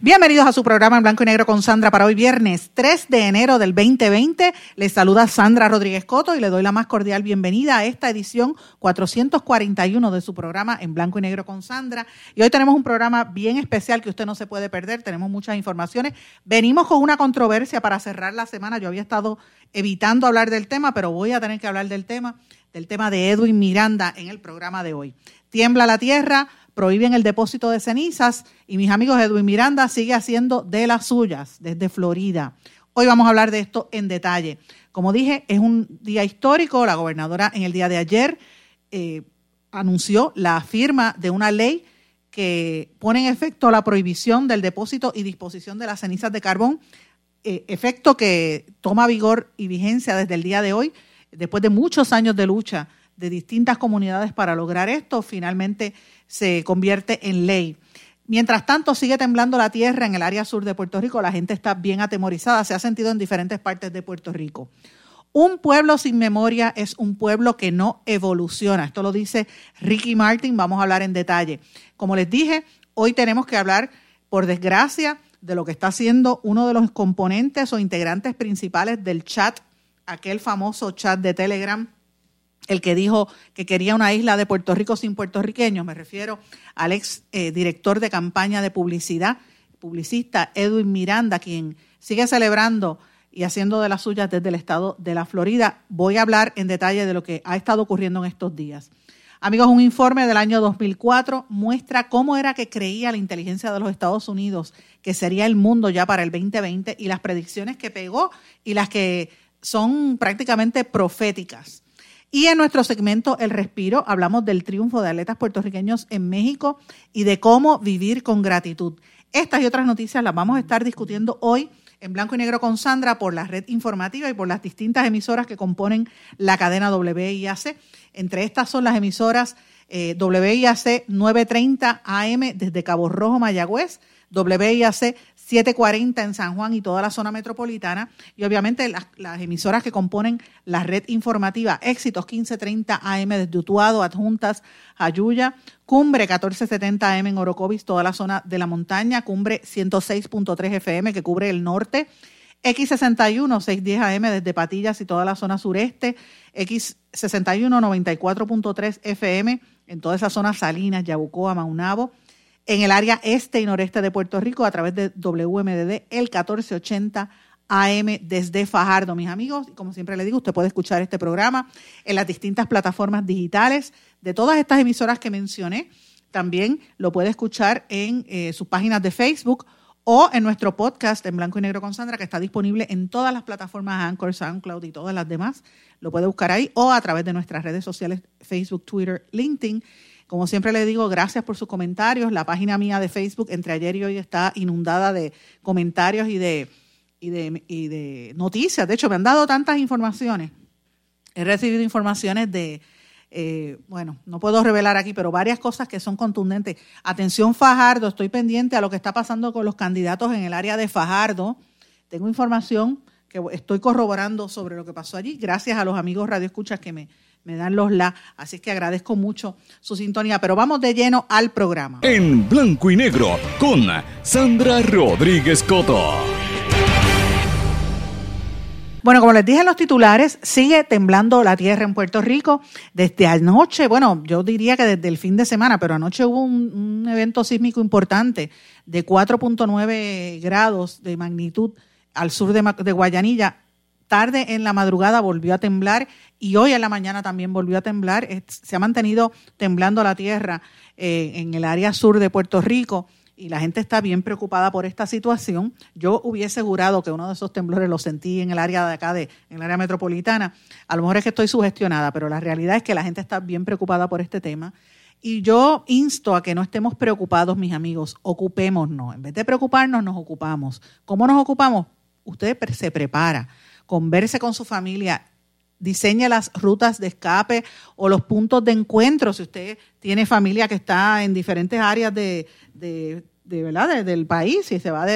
Bienvenidos a su programa en blanco y negro con Sandra para hoy viernes 3 de enero del 2020. Les saluda Sandra Rodríguez Coto y le doy la más cordial bienvenida a esta edición 441 de su programa en blanco y negro con Sandra. Y hoy tenemos un programa bien especial que usted no se puede perder. Tenemos muchas informaciones. Venimos con una controversia para cerrar la semana. Yo había estado evitando hablar del tema, pero voy a tener que hablar del tema, del tema de Edwin Miranda en el programa de hoy. Tiembla la tierra prohíben el depósito de cenizas y mis amigos Edwin Miranda sigue haciendo de las suyas desde Florida. Hoy vamos a hablar de esto en detalle. Como dije, es un día histórico. La gobernadora en el día de ayer eh, anunció la firma de una ley que pone en efecto la prohibición del depósito y disposición de las cenizas de carbón, eh, efecto que toma vigor y vigencia desde el día de hoy, después de muchos años de lucha de distintas comunidades para lograr esto, finalmente se convierte en ley. Mientras tanto, sigue temblando la tierra en el área sur de Puerto Rico. La gente está bien atemorizada. Se ha sentido en diferentes partes de Puerto Rico. Un pueblo sin memoria es un pueblo que no evoluciona. Esto lo dice Ricky Martin. Vamos a hablar en detalle. Como les dije, hoy tenemos que hablar, por desgracia, de lo que está haciendo uno de los componentes o integrantes principales del chat, aquel famoso chat de Telegram el que dijo que quería una isla de Puerto Rico sin puertorriqueños, me refiero al ex eh, director de campaña de publicidad, publicista Edwin Miranda, quien sigue celebrando y haciendo de las suyas desde el estado de la Florida. Voy a hablar en detalle de lo que ha estado ocurriendo en estos días. Amigos, un informe del año 2004 muestra cómo era que creía la inteligencia de los Estados Unidos que sería el mundo ya para el 2020 y las predicciones que pegó y las que son prácticamente proféticas. Y en nuestro segmento El Respiro hablamos del triunfo de atletas puertorriqueños en México y de cómo vivir con gratitud. Estas y otras noticias las vamos a estar discutiendo hoy en blanco y negro con Sandra por la red informativa y por las distintas emisoras que componen la cadena WIAC. Entre estas son las emisoras eh, WIAC 930 AM desde Cabo Rojo, Mayagüez, WIAC 740 en San Juan y toda la zona metropolitana, y obviamente las, emisoras que componen la red informativa Éxitos 1530 AM desde Utuado, Adjuntas, Ayuya, Cumbre 1470 AM en Orocovis, toda la zona de la montaña, Cumbre 106.3 FM que cubre el norte, X61 610 AM desde Patillas y toda la zona sureste, X61 94.3 FM en toda esa zona Salinas, Yabucoa, Maunabo, en el área este y noreste de Puerto Rico a través de WMDD el 1480 AM desde Fajardo, mis amigos. Como siempre le digo, usted puede escuchar este programa en las distintas plataformas digitales de todas estas emisoras que mencioné. También lo puede escuchar en eh, sus páginas de Facebook o en nuestro podcast en blanco y negro con Sandra, que está disponible en todas las plataformas Anchor, SoundCloud y todas las demás. Lo puede buscar ahí o a través de nuestras redes sociales Facebook, Twitter, LinkedIn. Como siempre le digo, gracias por sus comentarios. La página mía de Facebook entre ayer y hoy está inundada de comentarios y de, y de, noticias. De hecho, me han dado tantas informaciones. He recibido informaciones de, eh, bueno, no puedo revelar aquí, pero varias cosas que son contundentes. Atención Fajardo, estoy pendiente a lo que está pasando con los candidatos en el área de Fajardo. Tengo información que estoy corroborando sobre lo que pasó allí, gracias a los amigos Radio Escuchas que me, me dan los la. Así que agradezco mucho su sintonía, pero vamos de lleno al programa. En blanco y negro con Sandra Rodríguez Coto. Bueno, como les dije en los titulares, sigue temblando la tierra en Puerto Rico desde anoche, bueno, yo diría que desde el fin de semana, pero anoche hubo un, evento sísmico importante de 4.9 grados de magnitud al sur de, de Guayanilla tarde en la madrugada volvió a temblar y hoy en la mañana también volvió a temblar. Se ha mantenido temblando la tierra eh, en el área sur de Puerto Rico y la gente está bien preocupada por esta situación. Yo hubiese jurado que uno de esos temblores lo sentí en el área de acá, de, en el área metropolitana. A lo mejor es que estoy sugestionada, pero la realidad es que la gente está bien preocupada por este tema. Y yo insto a que no estemos preocupados, mis amigos, ocupémonos. En vez de preocuparnos, nos ocupamos. ¿Cómo nos ocupamos? Usted se prepara converse con su familia, diseñe las rutas de escape o los puntos de encuentro, si usted tiene familia que está en diferentes áreas de, ¿verdad? del país, si se va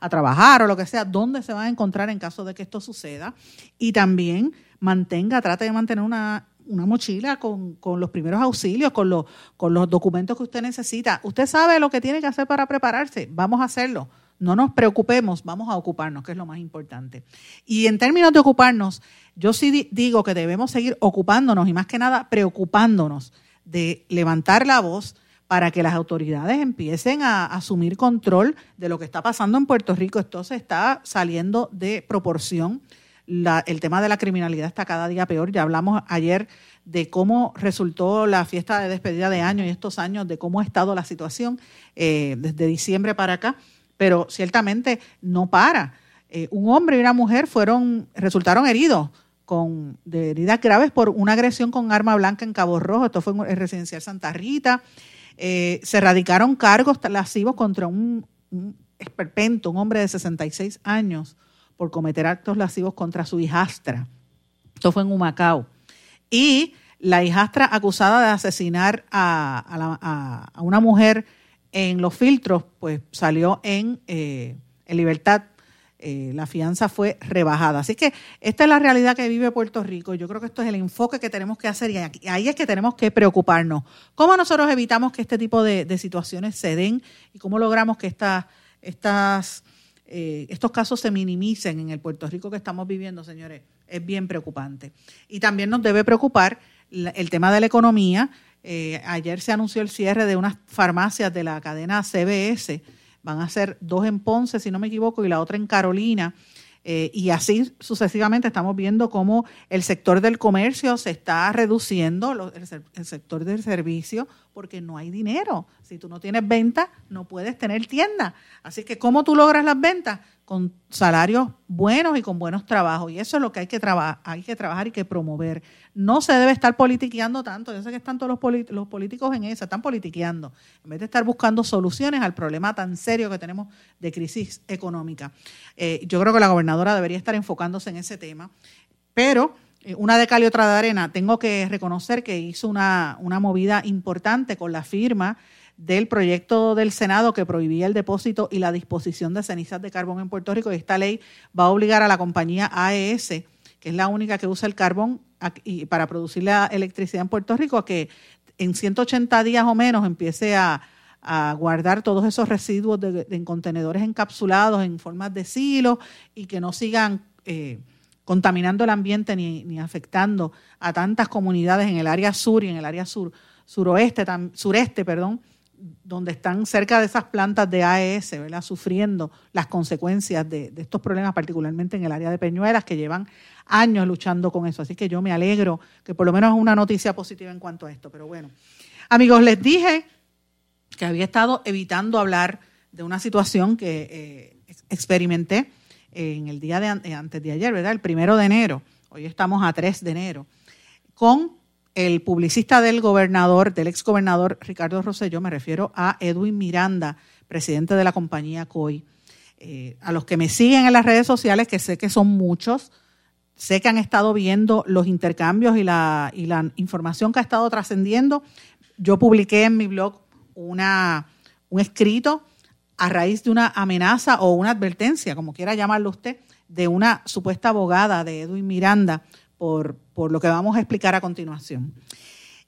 a trabajar o lo que sea, dónde se va a encontrar en caso de que esto suceda. Y también mantenga, trate de mantener una, mochila con, los primeros auxilios, con los, con los documentos que usted necesita. Usted sabe lo que tiene que hacer para prepararse, vamos a hacerlo no nos preocupemos, vamos a ocuparnos, que es lo más importante. Y en términos de ocuparnos, yo sí digo que debemos seguir ocupándonos y más que nada preocupándonos de levantar la voz para que las autoridades empiecen a asumir control de lo que está pasando en Puerto Rico. Esto se está saliendo de proporción. el tema de la criminalidad está cada día peor. Ya hablamos ayer de cómo resultó la fiesta de despedida de año y estos años, de cómo ha estado la situación eh, desde diciembre para acá, pero ciertamente no para. Eh, un hombre y una mujer fueron, resultaron heridos con de heridas graves por una agresión con arma blanca en Cabo Rojo. Esto fue en residencial Santa Rita. Eh, se radicaron cargos lascivos contra un, un esperpento, un hombre de 66 años, por cometer actos lascivos contra su hijastra. Esto fue en Humacao. Y la hijastra acusada de asesinar a, una mujer en los filtros, pues salió en, eh, libertad. Eh, la fianza fue rebajada. Así que esta es la realidad que vive Puerto Rico. Yo creo que esto es el enfoque que tenemos que hacer y ahí es que tenemos que preocuparnos. ¿Cómo nosotros evitamos que este tipo de, situaciones se den y cómo logramos que estas, eh, estos casos se minimicen en el Puerto Rico que estamos viviendo, señores? es bien preocupante. Y también nos debe preocupar el tema de la economía. Eh, ayer se anunció el cierre de unas farmacias de la cadena CBS. Van a ser dos en Ponce, si no me equivoco, y la otra en Carolina. Eh, y así sucesivamente estamos viendo cómo el sector del comercio se está reduciendo, el, sector del servicio, porque no hay dinero. Si tú no tienes venta, no puedes tener tienda. Así que, ¿cómo tú logras las ventas? Con salarios buenos y con buenos trabajos. Y eso es lo que hay que, hay que trabajar y que promover. No se debe estar politiqueando tanto. Yo sé que están todos los, políticos en eso, están politiqueando, en vez de estar buscando soluciones al problema tan serio que tenemos de crisis económica. Eh, yo creo que la gobernadora debería estar enfocándose en ese tema. Pero eh, una de cal y otra de arena, tengo que reconocer que hizo una, una movida importante con la firma del proyecto del Senado que prohibía el depósito y la disposición de cenizas de carbón en Puerto Rico. Y esta ley va a obligar a la compañía AES, que es la única que usa el carbón para producir la electricidad en Puerto Rico, a que en 180 días o menos empiece a, guardar todos esos residuos en contenedores encapsulados en formas de silos y que no sigan eh, contaminando el ambiente ni, afectando a tantas comunidades en el área sur y en el área sur, suroeste, sureste, perdón, donde están cerca de esas plantas de AES, ¿verdad? sufriendo las consecuencias de, estos problemas, particularmente en el área de Peñuelas, que llevan años luchando con eso. Así que yo me alegro que por lo menos es una noticia positiva en cuanto a esto. Pero bueno, amigos, les dije que había estado evitando hablar de una situación que eh, experimenté en el día de antes de ayer, ¿verdad? El primero de enero. Hoy estamos a 3 de enero. Con el publicista del gobernador, del ex gobernador Ricardo Rosselló, me refiero a Edwin Miranda, presidente de la compañía COI. Eh, a los que me siguen en las redes sociales, que sé que son muchos, sé que han estado viendo los intercambios y la, y la información que ha estado trascendiendo. Yo publiqué en mi blog una, un escrito a raíz de una amenaza o una advertencia, como quiera llamarlo usted, de una supuesta abogada de Edwin Miranda por, por lo que vamos a explicar a continuación.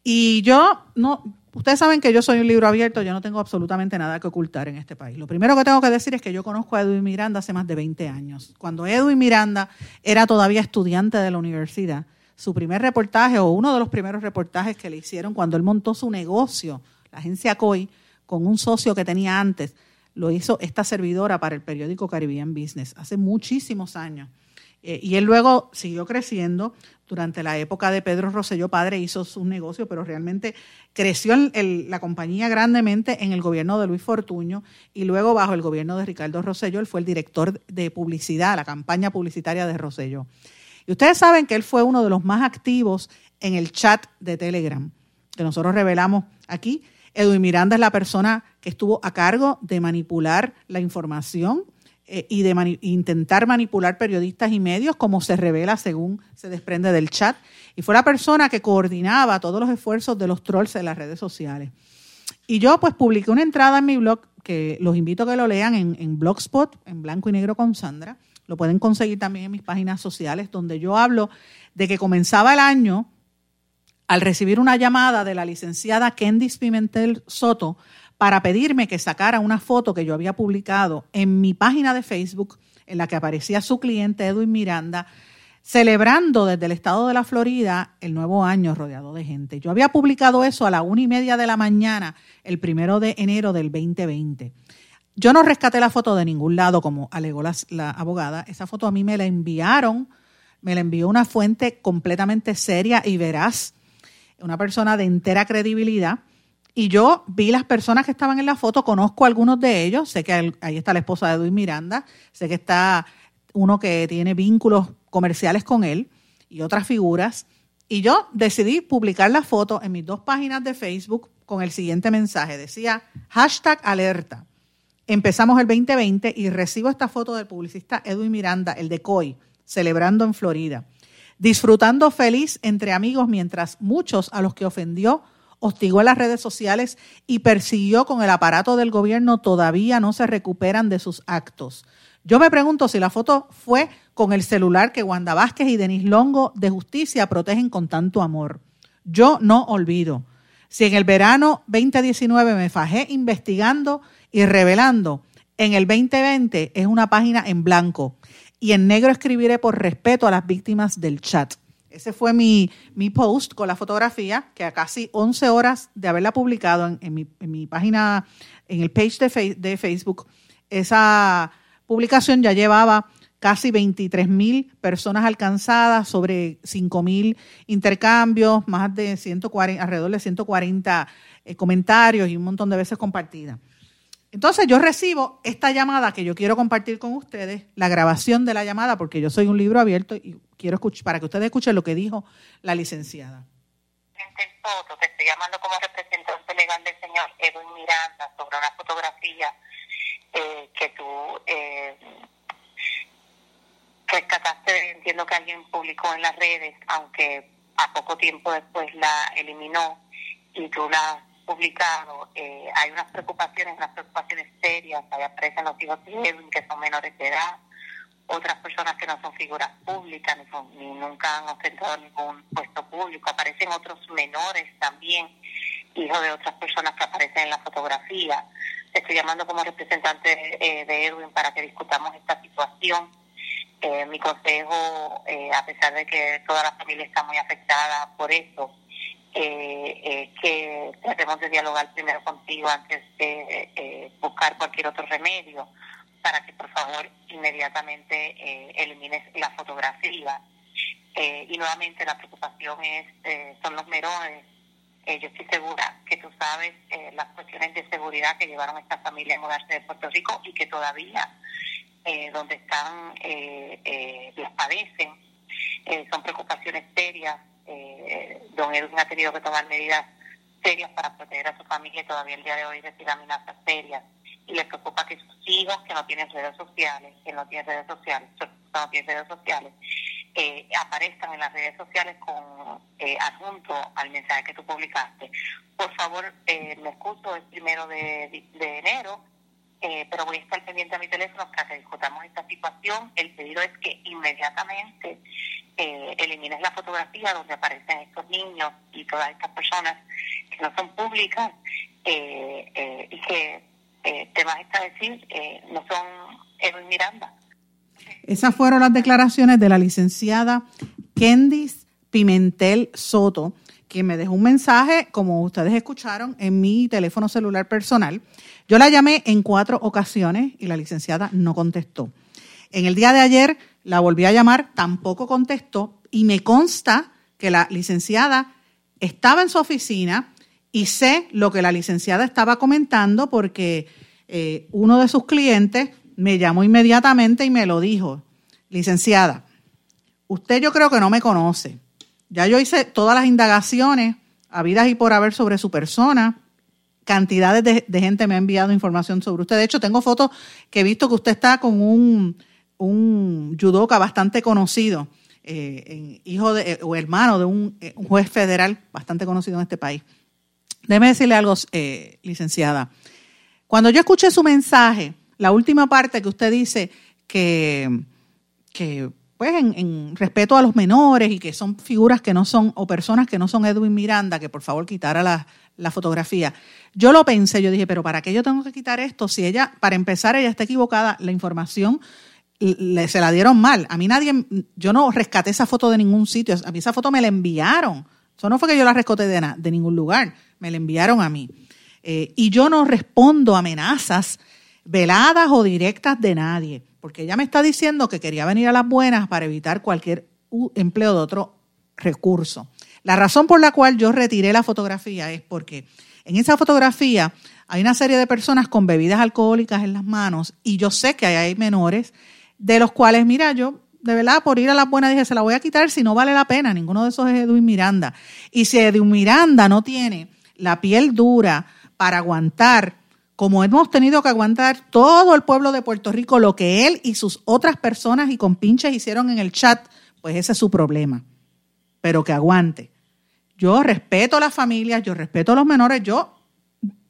Y yo no, ustedes saben que yo soy un libro abierto, yo no tengo absolutamente nada que ocultar en este país. Lo primero que tengo que decir es que yo conozco a Edwin Miranda hace más de 20 años. Cuando Edwin Miranda era todavía estudiante de la universidad, su primer reportaje o uno de los primeros reportajes que le hicieron cuando él montó su negocio, la agencia COI, con un socio que tenía antes, lo hizo esta servidora para el periódico Caribbean Business hace muchísimos años. Eh, y él luego siguió creciendo. Durante la época de Pedro Rosselló padre hizo su negocio, pero realmente creció la compañía grandemente en el gobierno de Luis Fortuño y luego bajo el gobierno de Ricardo Rosselló, él fue el director de publicidad, la campaña publicitaria de Rosselló. Y ustedes saben que él fue uno de los más activos en el chat de Telegram, que nosotros revelamos aquí. Edwin Miranda es la persona que estuvo a cargo de manipular la información eh, y de intentar manipular periodistas y medios, como se revela según se desprende del chat. Y fue la persona que coordinaba todos los esfuerzos de los trolls en las redes sociales. Y yo pues publiqué una entrada en mi blog, que los invito a que lo lean en, en Blogspot, en blanco y negro con Sandra. Lo pueden conseguir también en mis páginas sociales, donde yo hablo de que comenzaba el año al recibir una llamada de la licenciada Candice Pimentel Soto para pedirme que sacara una foto que yo había publicado en mi página de Facebook, en la que aparecía su cliente Edwin Miranda, celebrando desde el estado de la Florida el nuevo año rodeado de gente. Yo había publicado eso a la una y media de la mañana, el primero de enero del 2020. Yo no rescaté la foto de ningún lado, como alegó la, abogada. Esa foto a mí me la enviaron, me la envió una fuente completamente seria y veraz, una persona de entera credibilidad. Y yo vi las personas que estaban en la foto, conozco a algunos de ellos, sé que ahí está la esposa de Edwin Miranda, sé que está uno que tiene vínculos comerciales con él y otras figuras. Y yo decidí publicar la foto en mis dos páginas de Facebook con el siguiente mensaje. Decía, hashtag alerta. Empezamos el 2020 y recibo esta foto del publicista Edwin Miranda, el de COI, celebrando en Florida. Disfrutando feliz entre amigos mientras muchos a los que ofendió hostigó en las redes sociales y persiguió con el aparato del gobierno todavía no se recuperan de sus actos. Yo me pregunto si la foto fue con el celular que Wanda Vázquez y Denis Longo de Justicia protegen con tanto amor. Yo no olvido. Si en el verano 2019 me fajé investigando y revelando, en el 2020 es una página en blanco y en negro escribiré por respeto a las víctimas del chat. Ese fue mi, mi post con la fotografía, que a casi 11 horas de haberla publicado en, mi, en mi, página, en el page de, de Facebook, esa publicación ya llevaba casi 23 mil personas alcanzadas, sobre 5 mil intercambios, más de 140, alrededor de 140 eh, comentarios y un montón de veces compartida. Entonces yo recibo esta llamada que yo quiero compartir con ustedes, la grabación de la llamada, porque yo soy un libro abierto y quiero escuchar, para que ustedes escuchen lo que dijo la licenciada. Te estoy llamando como representante legal del señor Edwin Miranda sobre una fotografía eh, que tú eh, rescataste, entiendo que alguien publicó en las redes, aunque a poco tiempo después la eliminó y tú la publicado, eh, hay unas preocupaciones, unas preocupaciones serias, ahí aparecen los hijos de Edwin que son menores de edad, otras personas que no son figuras públicas ni, ni nunca han ostentado ningún puesto público, aparecen otros menores también, hijos de otras personas que aparecen en la fotografía estoy llamando como representante eh, de Edwin para que discutamos esta situación. Eh, mi consejo, eh, a pesar de que toda la familia está muy afectada por eso, es que tratemos de dialogar primero contigo antes de buscar cualquier otro remedio para que por favor inmediatamente elimines la fotografía. y nuevamente la preocupación es son los menores eh, yo estoy segura que tú sabes eh, las cuestiones de seguridad que llevaron esta familia a mudarse de Puerto Rico y que todavía eh, donde están les padecen. son preocupaciones serias. Don Edwin ha tenido que tomar medidas serias para proteger a su familia y todavía el día de hoy recibe amenazas serias. Y le preocupa que sus hijos, que no tienen redes sociales, que no tienen redes sociales, no tienen redes sociales, eh, aparezcan en las redes sociales con eh, adjunto al mensaje que tú publicaste. Por favor, eh, me excuso, el primero de enero, eh, pero voy a estar pendiente a mi teléfono para que discutamos esta situación. El pedido es que inmediatamente eh, elimines la fotografía donde aparecen estos niños y todas estas personas que no son públicas eh, y que te vas a decir no son Edwin Miranda. Esas fueron las declaraciones de la licenciada Kendis Pimentel Soto, que me dejó un mensaje, como ustedes escucharon, en mi teléfono celular personal. Yo la llamé en cuatro ocasiones y la licenciada no contestó. En el día de ayer la volví a llamar, tampoco contestó y me consta que la licenciada estaba en su oficina y sé lo que la licenciada estaba comentando porque eh, uno de sus clientes me llamó inmediatamente y me lo dijo, licenciada, usted yo creo que no me conoce. Ya yo hice todas las indagaciones habidas y por haber sobre su persona. Cantidades de, gente me ha enviado información sobre usted. De hecho, tengo fotos que he visto que usted está con un, un judoka bastante conocido, eh, hijo de, o hermano de un, eh, un, juez federal bastante conocido en este país. Déjeme decirle algo, eh, licenciada. Cuando yo escuché su mensaje, la última parte que usted dice que, que pues en, respeto a los menores y que son figuras que no son, o personas que no son Edwin Miranda, que por favor quitara la, la fotografía. Yo lo pensé, yo dije, pero ¿para qué yo tengo que quitar esto? Si ella, para empezar, ella está equivocada, la información le, se la dieron mal. A mí nadie, yo no rescaté esa foto de ningún sitio, a mí esa foto me la enviaron. Eso no fue que yo la rescaté de, de ningún lugar, me la enviaron a mí. Eh, y yo no respondo amenazas veladas o directas de nadie porque ella me está diciendo que quería venir a las buenas para evitar cualquier empleo de otro recurso. La razón por la cual yo retiré la fotografía es porque en esa fotografía hay una serie de personas con bebidas alcohólicas en las manos y yo sé que hay menores de los cuales, mira, yo de verdad por ir a las buenas dije, se la voy a quitar si no vale la pena, ninguno de esos es Edwin Miranda. Y si Edwin Miranda no tiene la piel dura para aguantar como hemos tenido que aguantar todo el pueblo de Puerto Rico lo que él y sus otras personas y compinches hicieron en el chat, pues ese es su problema. Pero que aguante. Yo respeto a las familias, yo respeto a los menores, yo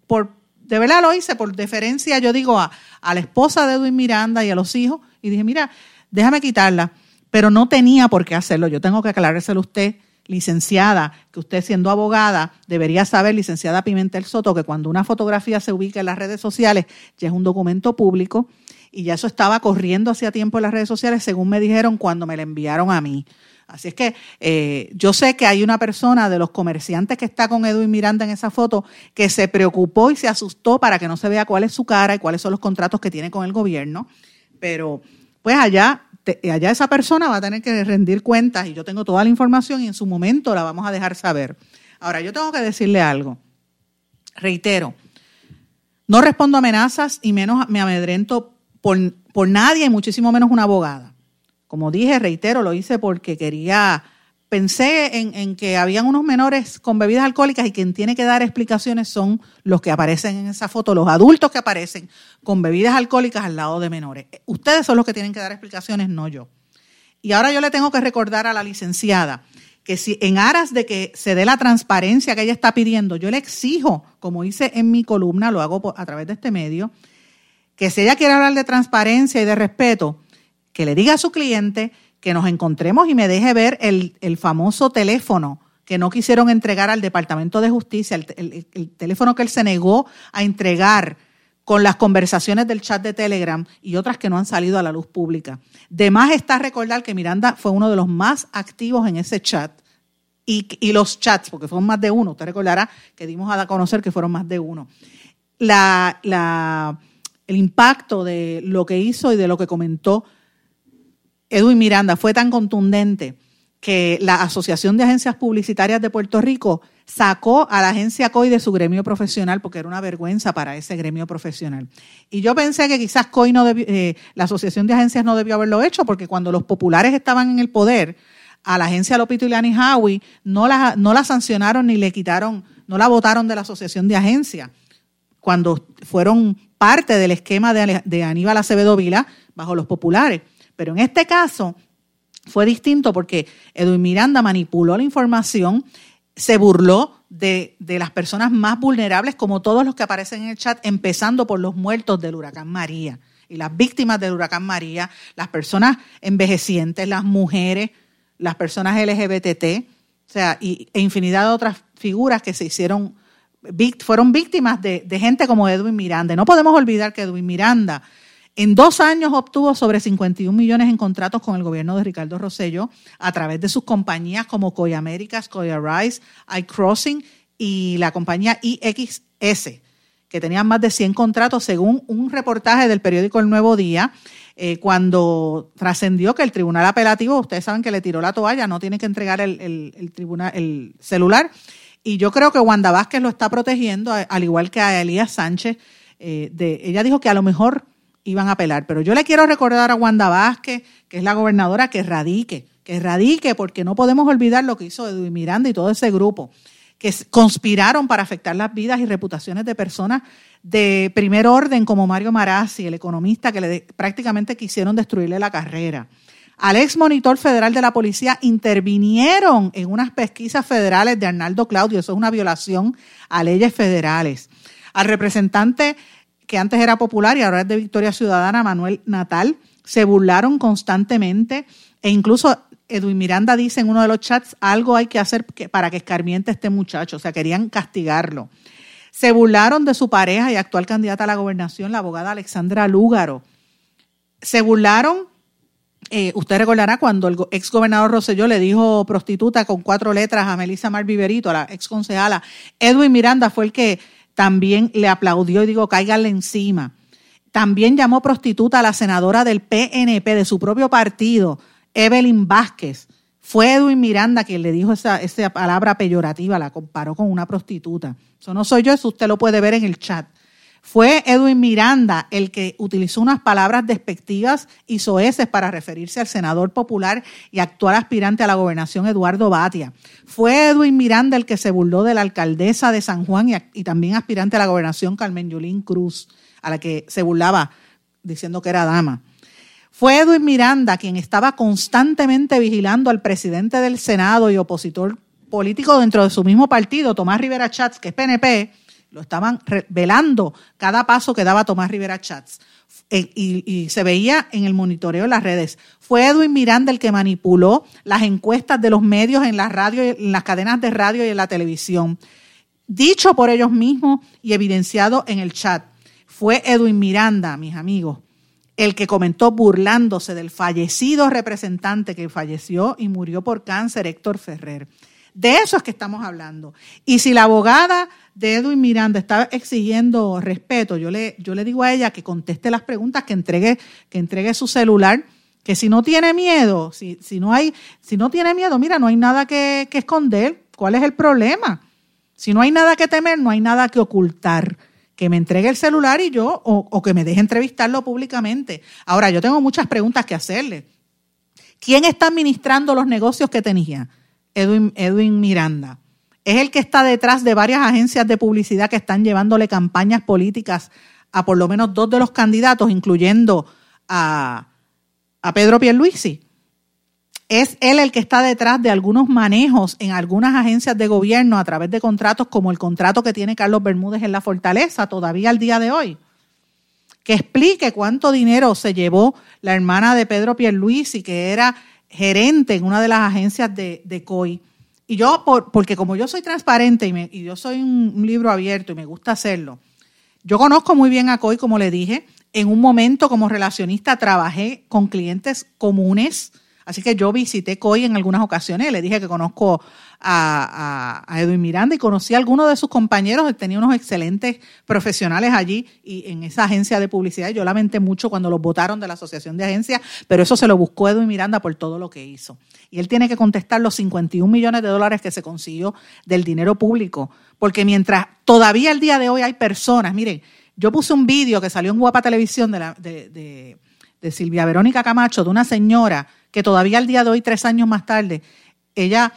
por de verdad lo hice por deferencia, yo digo a, a la esposa de Edwin Miranda y a los hijos y dije, mira, déjame quitarla, pero no tenía por qué hacerlo. Yo tengo que aclarárselo a usted licenciada, que usted siendo abogada debería saber, licenciada Pimentel Soto, que cuando una fotografía se ubica en las redes sociales ya es un documento público y ya eso estaba corriendo hacía tiempo en las redes sociales, según me dijeron cuando me la enviaron a mí. Así es que eh, yo sé que hay una persona de los comerciantes que está con Edwin Miranda en esa foto que se preocupó y se asustó para que no se vea cuál es su cara y cuáles son los contratos que tiene con el gobierno. Pero pues allá allá esa persona va a tener que rendir cuentas y yo tengo toda la información y en su momento la vamos a dejar saber. Ahora, yo tengo que decirle algo. Reitero, no respondo amenazas y menos me amedrento por, por nadie y muchísimo menos una abogada. Como dije, reitero, lo hice porque quería pensé en, que habían unos menores con bebidas alcohólicas y quien tiene que dar explicaciones son los que aparecen en esa foto, los adultos que aparecen con bebidas alcohólicas al lado de menores. Ustedes son los que tienen que dar explicaciones, no yo. Y ahora yo le tengo que recordar a la licenciada que si en aras de que se dé la transparencia que ella está pidiendo, yo le exijo, como hice en mi columna, lo hago a través de este medio, que si ella quiere hablar de transparencia y de respeto, que le diga a su cliente que nos encontremos y me deje ver el, famoso teléfono que no quisieron entregar al Departamento de Justicia, el, teléfono que él se negó a entregar con las conversaciones del chat de Telegram y otras que no han salido a la luz pública. De más está recordar que Miranda fue uno de los más activos en ese chat y, los chats, porque fueron más de uno. Usted recordará que dimos a conocer que fueron más de uno. La, el impacto de lo que hizo y de lo que comentó Edwin Miranda fue tan contundente que la Asociación de Agencias Publicitarias de Puerto Rico sacó a la agencia COI de su gremio profesional porque era una vergüenza para ese gremio profesional. Y yo pensé que quizás COI no eh, la Asociación de Agencias no debió haberlo hecho porque cuando los populares estaban en el poder, a la agencia Lopito y Lani Howie no la, no la sancionaron ni le quitaron, no la votaron de la Asociación de Agencias cuando fueron parte del esquema de, de Aníbal Acevedo Vila bajo los populares. Pero en este caso fue distinto porque Edwin Miranda manipuló la información, se burló de, las personas más vulnerables, como todos los que aparecen en el chat, empezando por los muertos del huracán María y las víctimas del huracán María, las personas envejecientes, las mujeres, las personas LGBT, o sea, y, e infinidad de otras figuras que se hicieron, fueron víctimas de, de gente como Edwin Miranda. No podemos olvidar que Edwin Miranda en dos años obtuvo sobre 51 millones en contratos con el gobierno de Ricardo Rosello a través de sus compañías como Coy Américas, Coy Rise, iCrossing y la compañía IXS, que tenían más de 100 contratos según un reportaje del periódico El Nuevo Día. Eh, cuando trascendió que el tribunal apelativo, ustedes saben que le tiró la toalla, no tiene que entregar el, tribunal, el celular. Y yo creo que Wanda Vázquez lo está protegiendo, al igual que a Elías Sánchez. Eh, ella dijo que a lo mejor iban a apelar. Pero yo le quiero recordar a Wanda Vázquez, que es la gobernadora, que radique, que radique, porque no podemos olvidar lo que hizo Edwin Miranda y todo ese grupo, que conspiraron para afectar las vidas y reputaciones de personas de primer orden, como Mario Marazzi, el economista, que prácticamente quisieron destruirle la carrera. Al ex monitor federal de la policía intervinieron en unas pesquisas federales de Arnaldo Claudio, eso es una violación a leyes federales. Al representante que antes era popular y ahora es de Victoria Ciudadana, Manuel Natal, se burlaron constantemente e incluso Edwin Miranda dice en uno de los chats, algo hay que hacer para que escarmiente este muchacho, o sea, querían castigarlo. Se burlaron de su pareja y actual candidata a la gobernación, la abogada Alexandra Lúgaro. Se burlaron, eh, usted recordará cuando el ex gobernador Rosselló le dijo prostituta con cuatro letras a Melissa Mar Viverito, a la ex concejala. Edwin Miranda fue el que también le aplaudió y digo, cáiganle encima. También llamó prostituta a la senadora del PNP de su propio partido, Evelyn Vázquez. Fue Edwin Miranda quien le dijo esa, esa palabra peyorativa, la comparó con una prostituta. Eso no soy yo, eso usted lo puede ver en el chat. Fue Edwin Miranda el que utilizó unas palabras despectivas y soeces para referirse al senador popular y actual aspirante a la gobernación Eduardo Batia. Fue Edwin Miranda el que se burló de la alcaldesa de San Juan y, también aspirante a la gobernación Carmen Yulín Cruz a la que se burlaba diciendo que era dama. Fue Edwin Miranda quien estaba constantemente vigilando al presidente del Senado y opositor político dentro de su mismo partido, Tomás Rivera Chats, que es PNP, lo estaban velando cada paso que daba Tomás Rivera Chats. E, y, y, se veía en el monitoreo de las redes. Fue Edwin Miranda el que manipuló las encuestas de los medios en, la radio, en las cadenas de radio y en la televisión. Dicho por ellos mismos y evidenciado en el chat fue Edwin Miranda, mis amigos, el que comentó burlándose del fallecido representante que falleció y murió por cáncer, Héctor Ferrer. De eso es que estamos hablando. Y si la abogada de Edwin Miranda está exigiendo respeto, yo le, yo le digo a ella que conteste las preguntas, que entregue, que entregue su celular, que si no tiene miedo, si, si, no, hay, si no tiene miedo, mira, no hay nada que, que esconder. ¿Cuál es el problema? Si no hay nada que temer, no hay nada que ocultar que me entregue el celular y yo, o, que me deje entrevistarlo públicamente. Ahora, yo tengo muchas preguntas que hacerle. ¿Quién está administrando los negocios que tenía? Edwin, Miranda. Es el que está detrás de varias agencias de publicidad que están llevándole campañas políticas a por lo menos dos de los candidatos, incluyendo a, a Pedro Pierluisi es él el que está detrás de algunos manejos en algunas agencias de gobierno a través de contratos como el contrato que tiene Carlos Bermúdez en la Fortaleza todavía al día de hoy. Que explique cuánto dinero se llevó la hermana de Pedro Pierluisi, que era gerente en una de las agencias de, de COI. Y yo, porque como yo soy transparente y, y yo soy un, un libro abierto y me gusta hacerlo, yo conozco muy bien a COI, como le dije. En un momento como relacionista trabajé con clientes comunes Así que yo visité COI en algunas ocasiones, le dije que conozco a, Edwin Miranda y conocí a algunos de sus compañeros, tenía unos excelentes profesionales allí y en esa agencia de publicidad. Yo lamenté mucho cuando los votaron de la Asociación de Agencias, pero eso se lo buscó Edwin Miranda por todo lo que hizo. Y él tiene que contestar los 51 millones de dólares que se consiguió del dinero público, porque mientras todavía el día de hoy hay personas, miren, yo puse un vídeo que salió en Guapa Televisión de, la, de Silvia Verónica Camacho, de una señora que todavía al día de hoy, tres años más tarde, ella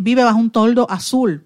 vive bajo un toldo azul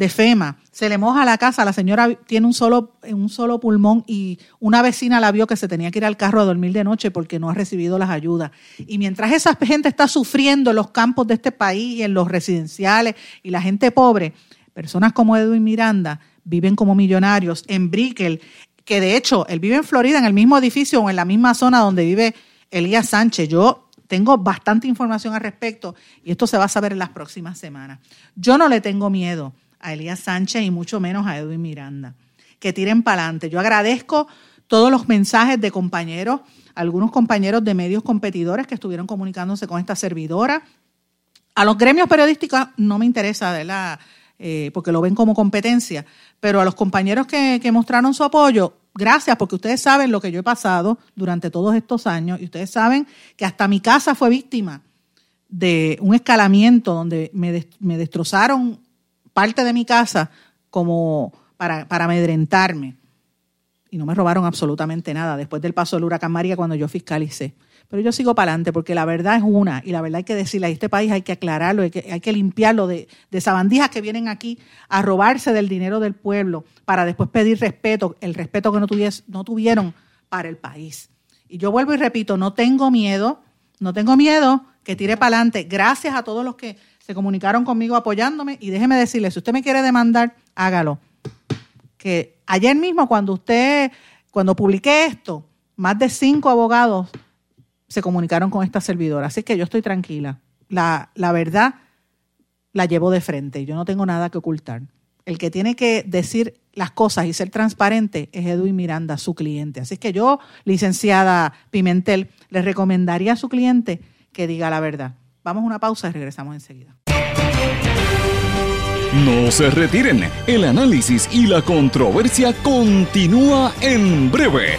de FEMA. Se le moja la casa, la señora tiene un solo, un solo pulmón y una vecina la vio que se tenía que ir al carro a dormir de noche porque no ha recibido las ayudas. Y mientras esa gente está sufriendo en los campos de este país y en los residenciales y la gente pobre, personas como Edwin Miranda viven como millonarios en Brickell, que de hecho él vive en Florida, en el mismo edificio o en la misma zona donde vive Elías Sánchez. Yo tengo bastante información al respecto y esto se va a saber en las próximas semanas. Yo no le tengo miedo a Elías Sánchez y mucho menos a Edwin Miranda. Que tiren para adelante. Yo agradezco todos los mensajes de compañeros, algunos compañeros de medios competidores que estuvieron comunicándose con esta servidora. A los gremios periodísticos no me interesa, ¿verdad? Eh, porque lo ven como competencia, pero a los compañeros que, que mostraron su apoyo, gracias porque ustedes saben lo que yo he pasado durante todos estos años y ustedes saben que hasta mi casa fue víctima de un escalamiento donde me, destrozaron parte de mi casa como para, para amedrentarme y no me robaron absolutamente nada después del paso del huracán María cuando yo fiscalicé. Pero yo sigo para adelante porque la verdad es una y la verdad hay que decirle a este país hay que aclararlo, hay que, hay que limpiarlo de, de sabandijas que vienen aquí a robarse del dinero del pueblo para después pedir respeto, el respeto que no, no tuvieron para el país. Y yo vuelvo y repito, no tengo miedo, no tengo miedo que tire para adelante. Gracias a todos los que se comunicaron conmigo apoyándome y déjeme decirle, si usted me quiere demandar, hágalo. Que ayer mismo cuando usted, cuando publiqué esto, más de cinco abogados se comunicaron con esta servidora. Así que yo estoy tranquila. La, la verdad la llevo de frente. Yo no tengo nada que ocultar. El que tiene que decir las cosas y ser transparente es Edwin Miranda, su cliente. Así que yo, licenciada Pimentel, le recomendaría a su cliente que diga la verdad. Vamos a una pausa y regresamos enseguida. No se retiren, el análisis y la controversia continúa en breve,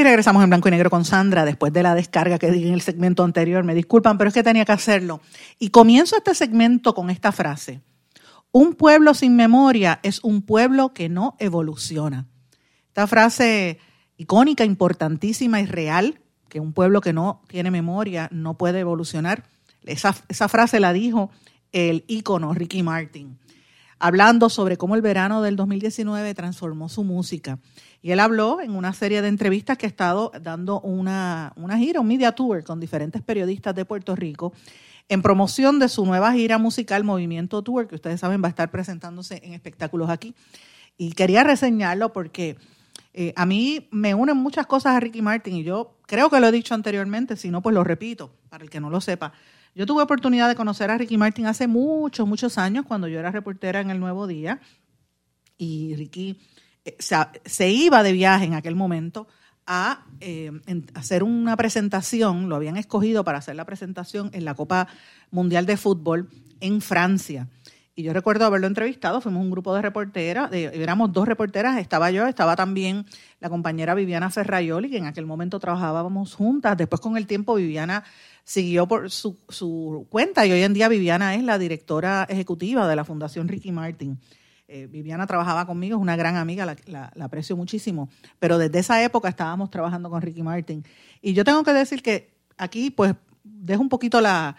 Y regresamos en blanco y negro con Sandra después de la descarga que di en el segmento anterior. Me disculpan, pero es que tenía que hacerlo. Y comienzo este segmento con esta frase. Un pueblo sin memoria es un pueblo que no evoluciona. Esta frase icónica, importantísima y real, que un pueblo que no tiene memoria no puede evolucionar. Esa, esa frase la dijo el ícono Ricky Martin, hablando sobre cómo el verano del 2019 transformó su música. Y él habló en una serie de entrevistas que ha estado dando una, una gira, un media tour con diferentes periodistas de Puerto Rico en promoción de su nueva gira musical Movimiento Tour, que ustedes saben va a estar presentándose en espectáculos aquí. Y quería reseñarlo porque eh, a mí me unen muchas cosas a Ricky Martin y yo creo que lo he dicho anteriormente, si no, pues lo repito, para el que no lo sepa. Yo tuve oportunidad de conocer a Ricky Martin hace muchos, muchos años, cuando yo era reportera en El Nuevo Día. Y Ricky se, iba de viaje en aquel momento a eh, hacer una presentación, lo habían escogido para hacer la presentación en la Copa Mundial de Fútbol en Francia. Y yo recuerdo haberlo entrevistado, fuimos un grupo de reporteras, éramos dos reporteras, estaba yo, estaba también la compañera Viviana Ferraioli, que en aquel momento trabajábamos juntas. Después con el tiempo Viviana siguió por su cuenta y hoy en día Viviana es la directora ejecutiva de la Fundación Ricky Martin. Eh, Viviana trabajaba conmigo, es una gran amiga, la, aprecio muchísimo, pero desde esa época estábamos trabajando con Ricky Martin. Y yo tengo que decir que aquí, pues, dejo un poquito la,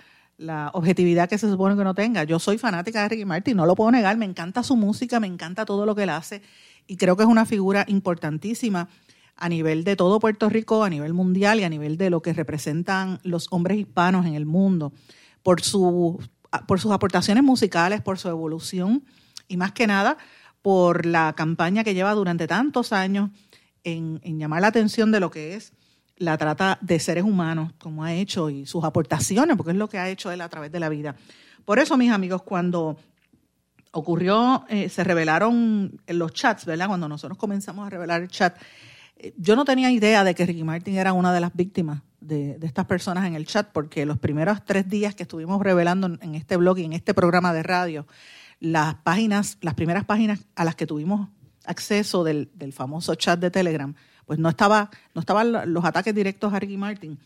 objetividad que se supone que no tenga. Yo soy fanática de Ricky Martin, no lo puedo negar, me encanta su música, me encanta todo lo que él hace y creo que es una figura importantísima a nivel de todo Puerto Rico, a nivel mundial y a nivel de lo que representan los hombres hispanos en el mundo, por, su, por sus aportaciones musicales, por su evolución y más que nada por la campaña que lleva durante tantos años en, llamar la atención de lo que es la trata de seres humanos, como ha hecho, y sus aportaciones, porque es lo que ha hecho él a través de la vida. Por eso, mis amigos, cuando ocurrió, eh, se revelaron los chats, ¿verdad? Cuando nosotros comenzamos a revelar el chat, eh, yo no tenía idea de que Ricky Martin era una de las víctimas de, estas personas en el chat, porque los primeros tres días que estuvimos revelando en este blog y en este programa de radio, las páginas, las primeras páginas a las que tuvimos acceso del, famoso chat de Telegram, pues no estaba, no estaban los ataques directos a Ricky Martin.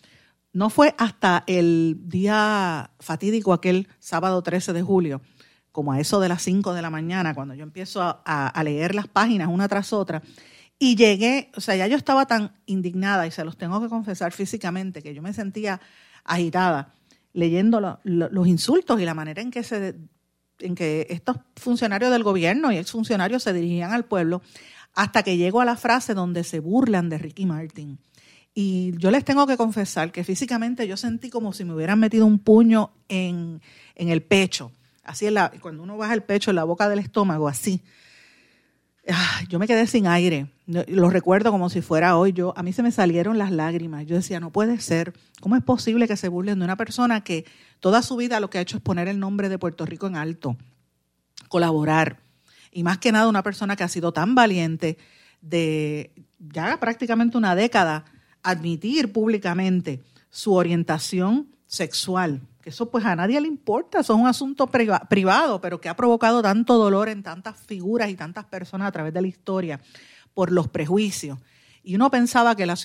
No fue hasta el día fatídico, aquel sábado 13 de julio, como a eso de las 5 de la mañana, cuando yo empiezo a, a, leer las páginas una tras otra, y llegué, o sea, ya yo estaba tan indignada, y se los tengo que confesar físicamente, que yo me sentía agitada leyendo los insultos y la manera en que se en que estos funcionarios del gobierno y exfuncionarios se dirigían al pueblo, hasta que llego a la frase donde se burlan de Ricky Martin. Y yo les tengo que confesar que físicamente yo sentí como si me hubieran metido un puño en, el pecho, así en cuando uno baja el pecho, en la boca del estómago, así. Ah, yo me quedé sin aire. Lo recuerdo como si fuera hoy. Yo, a mí se me salieron las lágrimas. Yo decía, no puede ser. ¿Cómo es posible que se burlen de una persona que toda su vida lo que ha hecho es poner el nombre de Puerto Rico en alto, colaborar? Y más que nada una persona que ha sido tan valiente de ya prácticamente una década admitir públicamente su orientación sexual, eso pues a nadie le importa, eso es un asunto privado, pero que ha provocado tanto dolor en tantas figuras y tantas personas a través de la historia por los prejuicios. Y uno pensaba que la,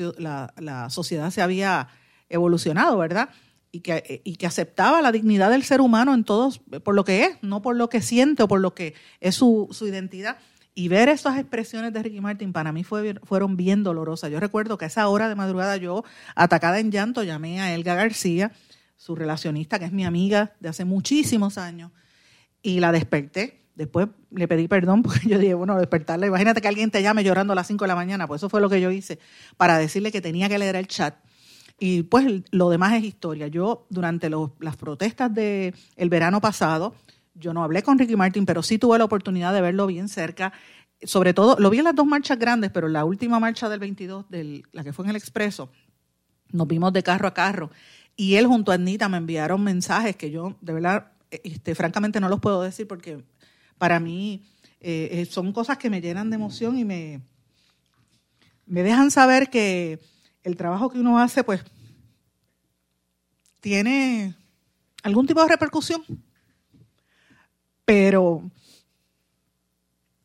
sociedad se había evolucionado, ¿verdad? Y que, y que aceptaba la dignidad del ser humano en todos, por lo que es, no por lo que siente o por lo que es su, su identidad. Y ver esas expresiones de Ricky Martin para mí fue, fueron bien dolorosas. Yo recuerdo que a esa hora de madrugada yo, atacada en llanto, llamé a Elga García, su relacionista, que es mi amiga de hace muchísimos años, y la desperté Después le pedí perdón porque yo dije, bueno, despertarla. Imagínate que alguien te llame llorando a las 5 de la mañana. Pues eso fue lo que yo hice para decirle que tenía que leer el chat. Y pues lo demás es historia. Yo durante las protestas del verano pasado, yo no hablé con Ricky Martin, pero sí tuve la oportunidad de verlo bien cerca. Sobre todo, lo vi en las dos marchas grandes, pero la última marcha del 22, del, la que fue en el Expreso, nos vimos de carro a carro. Y él junto a Anita me enviaron mensajes que yo, de verdad, este, francamente no los puedo decir porque para mí eh, eh, son cosas que me llenan de emoción y me, me dejan saber que el trabajo que uno hace, pues, tiene algún tipo de repercusión. Pero,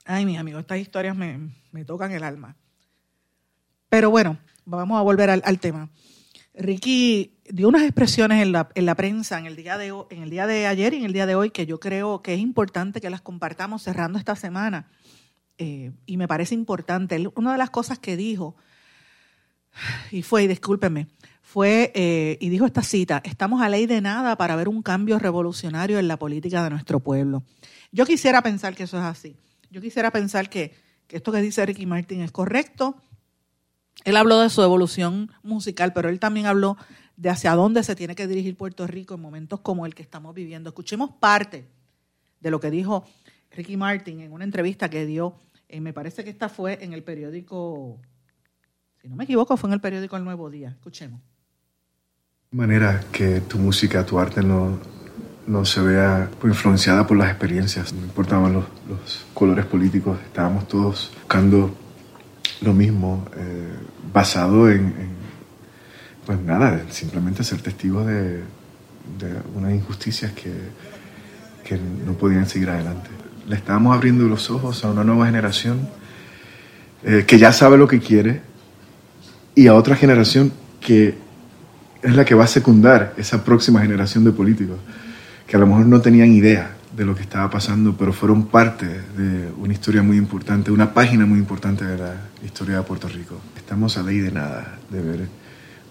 ay, mis amigos, estas historias me, tocan el alma. Pero bueno, vamos a volver al tema. Ricky dio unas expresiones en la, en la prensa en el, día de, en el día de ayer y en el día de hoy que yo creo que es importante que las compartamos cerrando esta semana. Eh, y me parece importante. Una de las cosas que dijo, y fue, y discúlpeme, fue, eh, y dijo esta cita, estamos a ley de nada para ver un cambio revolucionario en la política de nuestro pueblo. Yo quisiera pensar que eso es así. Yo quisiera pensar que, que esto que dice Ricky Martin es correcto, él habló de su evolución musical, pero él también habló de hacia dónde se tiene que dirigir Puerto Rico en momentos como el que estamos viviendo. Escuchemos parte de lo que dijo Ricky Martin en una entrevista que dio, eh, me parece que esta fue en el periódico, si no me equivoco, fue en el periódico El Nuevo Día. Escuchemos. Manera que tu música, tu arte no, no se vea influenciada por las experiencias, no importaban los, los colores políticos, estábamos todos buscando lo mismo, eh, basado en, pues nada, simplemente ser testigos de, de unas injusticias que, que no podían seguir adelante. Le estábamos abriendo los ojos a una nueva generación eh, que ya sabe lo que quiere y a otra generación que es la que va a secundar esa próxima generación de políticos, que a lo mejor no tenían idea de lo que estaba pasando, pero fueron parte de una historia muy importante, una página muy importante de la historia de Puerto Rico. Estamos a ley de nada de ver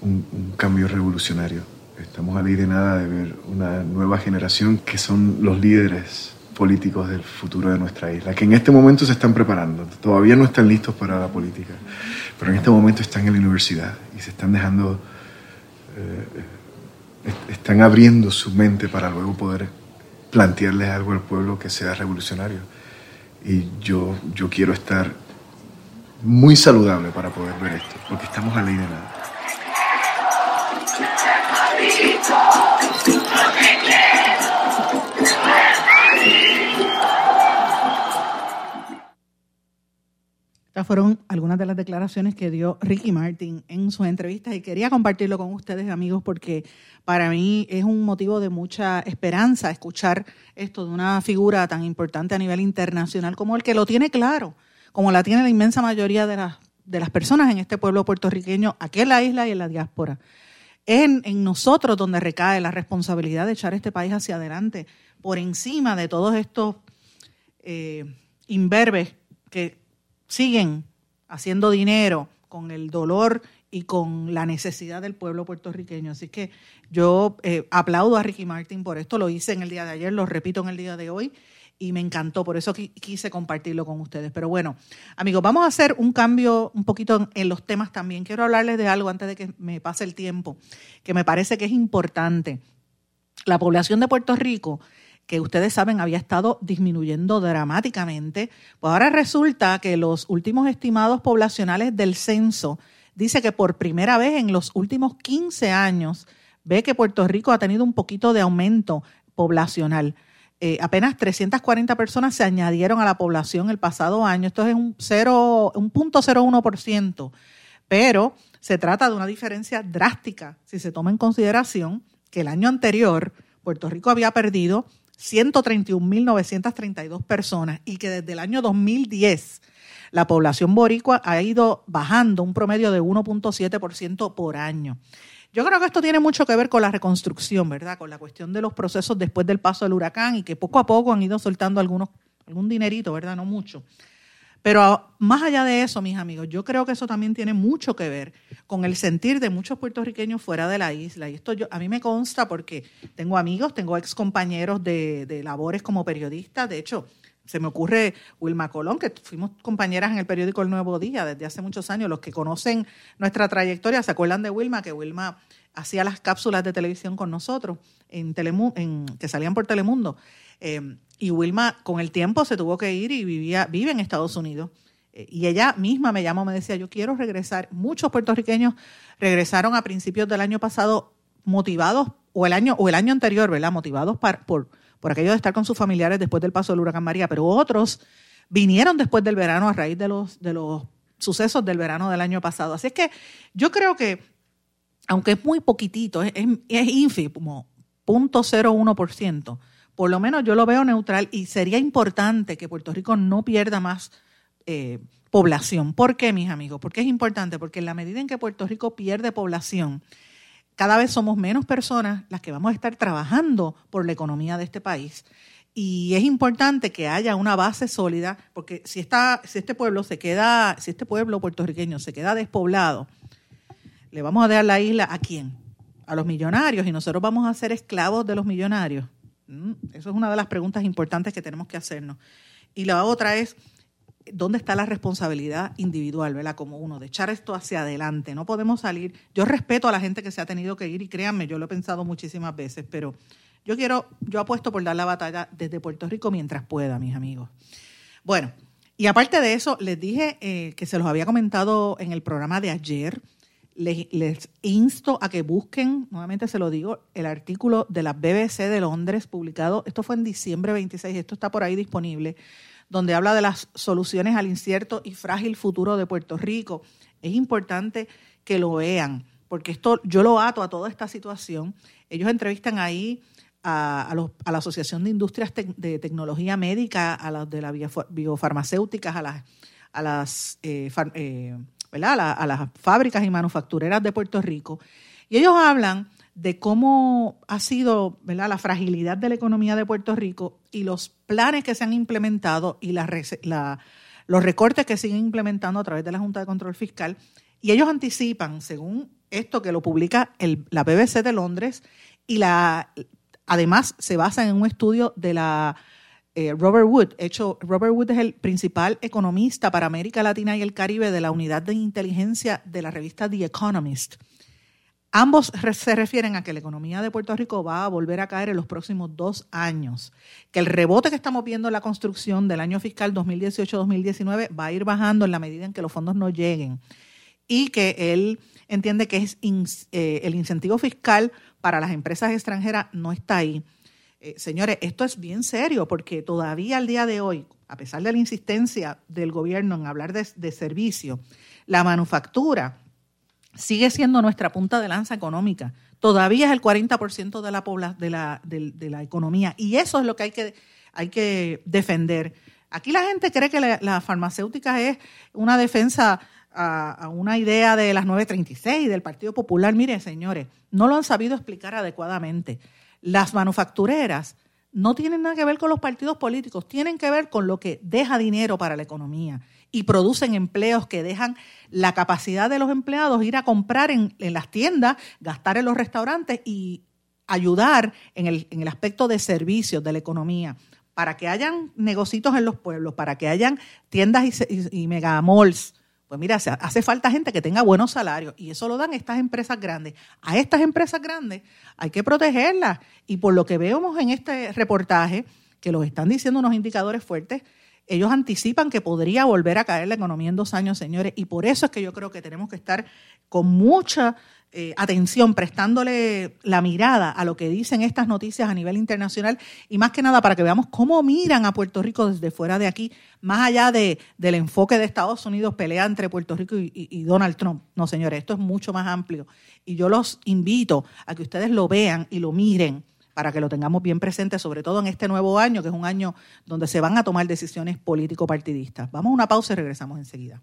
un, cambio revolucionario. Estamos a ley de nada de ver una nueva generación que son los líderes políticos del futuro de nuestra isla, que en este momento se están preparando. Todavía no están listos para la política, pero en este momento están en la universidad y se están dejando, eh, están abriendo su mente para luego poder plantearles algo al pueblo que sea revolucionario. Y yo, yo quiero estar muy saludable para poder ver esto, porque estamos a ley de nada. Estas fueron algunas de las declaraciones que dio Ricky Martin en sus entrevistas y quería compartirlo con ustedes, amigos, porque para mí es un motivo de mucha esperanza escuchar esto de una figura tan importante a nivel internacional como el que lo tiene claro, como la tiene la inmensa mayoría de las, de las personas en este pueblo puertorriqueño, aquí en la isla y en la diáspora. Es en, nosotros donde recae la responsabilidad de echar este país hacia adelante, por encima de todos estos eh, imberbes que siguen haciendo dinero con el dolor y con la necesidad del pueblo puertorriqueño. Así que yo eh, aplaudo a Ricky Martin por esto, lo hice en el día de ayer, lo repito en el día de hoy y me encantó, por eso quise compartirlo con ustedes. Pero bueno, amigos, vamos a hacer un cambio un poquito en, los temas también. Quiero hablarles de algo antes de que me pase el tiempo, que me parece que es importante. La población de Puerto Rico que ustedes saben había estado disminuyendo dramáticamente, pues ahora resulta que los últimos estimados poblacionales del censo dice que por primera vez en los últimos 15 años ve que Puerto Rico ha tenido un poquito de aumento poblacional. Eh, apenas 340 personas se añadieron a la población el pasado año. Esto es un, cero, un punto pero se trata de una diferencia drástica si se toma en consideración que el año anterior Puerto Rico había perdido 131.932 personas y que desde el año 2010 la población boricua ha ido bajando un promedio de 1.7% por año. Yo creo que esto tiene mucho que ver con la reconstrucción, ¿verdad? Con la cuestión de los procesos después del paso del huracán y que poco a poco han ido soltando algunos, algún dinerito, ¿verdad? No mucho. Pero más allá de eso, mis amigos, yo creo que eso también tiene mucho que ver con el sentir de muchos puertorriqueños fuera de la isla. Y esto yo, a mí me consta porque tengo amigos, tengo ex compañeros de, labores como periodistas. De hecho, se me ocurre Wilma Colón, que fuimos compañeras en el periódico El Nuevo Día desde hace muchos años. Los que conocen nuestra trayectoria se acuerdan de Wilma, que Wilma hacía las cápsulas de televisión con nosotros en, en que salían por Telemundo. Eh, y Wilma con el tiempo se tuvo que ir y vivía, vive en Estados Unidos. Eh, y ella misma me llamó, me decía, yo quiero regresar. Muchos puertorriqueños regresaron a principios del año pasado motivados, o el año, o el año anterior, ¿verdad? Motivados por, por aquello de estar con sus familiares después del paso del huracán María, pero otros vinieron después del verano a raíz de los, de los sucesos del verano del año pasado. Así es que yo creo que, aunque es muy poquitito, es, es, es ínfimo, 0.01%, por lo menos yo lo veo neutral y sería importante que Puerto Rico no pierda más eh, población. ¿Por qué, mis amigos? Porque es importante, porque en la medida en que Puerto Rico pierde población, cada vez somos menos personas las que vamos a estar trabajando por la economía de este país. Y es importante que haya una base sólida, porque si, está, si este pueblo se queda, si este pueblo puertorriqueño se queda despoblado, le vamos a dar la isla a quién? A los millonarios, y nosotros vamos a ser esclavos de los millonarios. Mm, eso es una de las preguntas importantes que tenemos que hacernos. Y la otra es, ¿dónde está la responsabilidad individual, ¿verdad? Como uno, de echar esto hacia adelante. No podemos salir. Yo respeto a la gente que se ha tenido que ir y créanme, yo lo he pensado muchísimas veces, pero yo quiero, yo apuesto por dar la batalla desde Puerto Rico mientras pueda, mis amigos. Bueno, y aparte de eso, les dije eh, que se los había comentado en el programa de ayer les, insto a que busquen, nuevamente se lo digo, el artículo de la BBC de Londres publicado, esto fue en diciembre 26, esto está por ahí disponible, donde habla de las soluciones al incierto y frágil futuro de Puerto Rico. Es importante que lo vean, porque esto yo lo ato a toda esta situación. Ellos entrevistan ahí a, la Asociación de Industrias de Tecnología Médica, a las de las biofarmacéuticas, a las, a las eh, eh, a, las fábricas y manufactureras de Puerto Rico. Y ellos hablan de cómo ha sido la fragilidad de la economía de Puerto Rico y los planes que se han implementado y los recortes que siguen implementando a través de la Junta de Control Fiscal. Y ellos anticipan, según esto que lo publica la BBC de Londres, y la, además se basa en un estudio de la eh, Robert Wood. Hecho, Robert Wood es el principal economista para América Latina y el Caribe de la unidad de inteligencia de la revista The Economist. Ambos se refieren a que la economía de Puerto Rico va a volver a caer en los próximos dos años, que el rebote que estamos viendo en la construcción del año fiscal 2018-2019 va a ir bajando en la medida en que los fondos no lleguen y que él entiende que es eh, el incentivo fiscal para las empresas extranjeras no está ahí eh, señores, esto es bien serio porque todavía al día de hoy, a pesar de la insistencia del gobierno en hablar de, servicio, la manufactura sigue siendo nuestra punta de lanza económica. Todavía es el 40% de la, de, la, la economía y eso es lo que hay que, hay que defender. Aquí la gente cree que la, farmacéutica es una defensa a, a, una idea de las 936 del Partido Popular. Mire, señores, no lo han sabido explicar adecuadamente. Las manufactureras no tienen nada que ver con los partidos políticos, tienen que ver con lo que deja dinero para la economía y producen empleos que dejan la capacidad de los empleados ir a comprar en, las tiendas, gastar en los restaurantes y ayudar en el, en el aspecto de servicios de la economía. Para que hayan negocios en los pueblos, para que hayan tiendas y, y, y megamalls pues mira, hace falta gente que tenga buenos salarios y eso lo dan estas empresas grandes. A estas empresas grandes hay que protegerlas y por lo que vemos en este reportaje, que los están diciendo unos indicadores fuertes, ellos anticipan que podría volver a caer la economía en dos años, señores, y por eso es que yo creo que tenemos que estar con mucha eh, atención, prestándole la mirada a lo que dicen estas noticias a nivel internacional y más que nada para que veamos cómo miran a Puerto Rico desde fuera de aquí, más allá de, del enfoque de Estados Unidos, pelea entre Puerto Rico y, Donald Trump. No, señores, esto es mucho más amplio y yo los invito a que ustedes lo vean y lo miren para que lo tengamos bien presente, sobre todo en este nuevo año, que es un año donde se van a tomar decisiones político-partidistas. Vamos a una pausa y regresamos enseguida.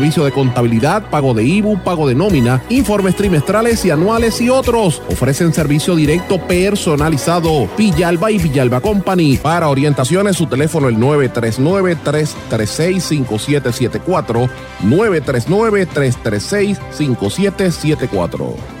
servicio de contabilidad, pago de IBU, pago de nómina, informes trimestrales y anuales y otros. Ofrecen servicio directo personalizado. Villalba y Villalba Company. Para orientaciones, su teléfono el 939-336-5774. 939-336-5774.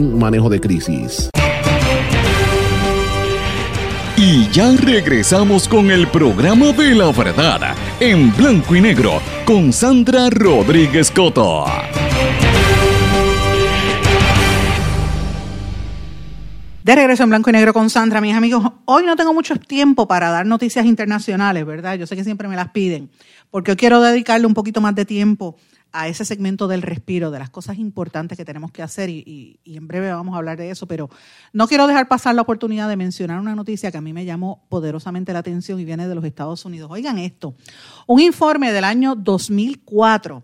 manejo de crisis. Y ya regresamos con el programa de la verdad en blanco y negro con Sandra Rodríguez Coto. De regreso en blanco y negro con Sandra, mis amigos. Hoy no tengo mucho tiempo para dar noticias internacionales, ¿verdad? Yo sé que siempre me las piden, porque hoy quiero dedicarle un poquito más de tiempo a ese segmento del respiro, de las cosas importantes que tenemos que hacer y, en breve vamos a hablar de eso, pero no quiero dejar pasar la oportunidad de mencionar una noticia que a mí me llamó poderosamente la atención y viene de los Estados Unidos. Oigan esto, un informe del año 2004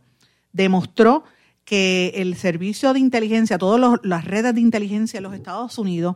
demostró que el servicio de inteligencia, todas las redes de inteligencia en los Estados Unidos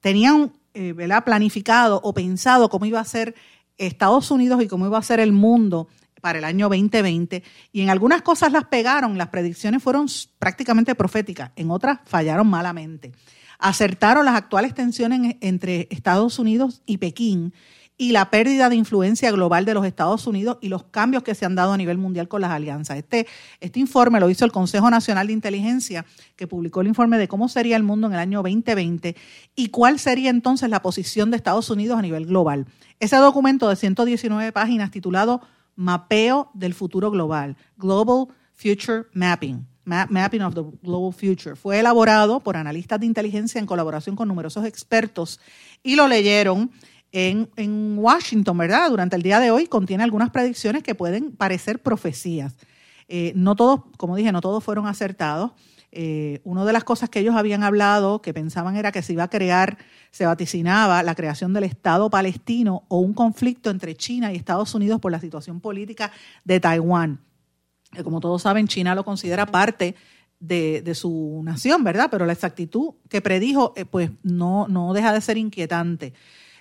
tenían eh, planificado o pensado cómo iba a ser Estados Unidos y cómo iba a ser el mundo para el año 2020 y en algunas cosas las pegaron, las predicciones fueron prácticamente proféticas, en otras fallaron malamente. Acertaron las actuales tensiones entre Estados Unidos y Pekín y la pérdida de influencia global de los Estados Unidos y los cambios que se han dado a nivel mundial con las alianzas. Este, este informe lo hizo el Consejo Nacional de Inteligencia, que publicó el informe de cómo sería el mundo en el año 2020 y cuál sería entonces la posición de Estados Unidos a nivel global. Ese documento de 119 páginas titulado Mapeo del Futuro Global, Global Future Mapping. Mapping of the Global Future. Fue elaborado por analistas de inteligencia en colaboración con numerosos expertos y lo leyeron en, Washington, ¿verdad? Durante el día de hoy contiene algunas predicciones que pueden parecer profecías. Eh, no todos, como dije, no todos fueron acertados. Eh, una de las cosas que ellos habían hablado, que pensaban era que se iba a crear, se vaticinaba la creación del Estado palestino o un conflicto entre China y Estados Unidos por la situación política de Taiwán. Como todos saben, China lo considera parte de, su nación, ¿verdad? Pero la exactitud que predijo, eh, pues no, no deja de ser inquietante.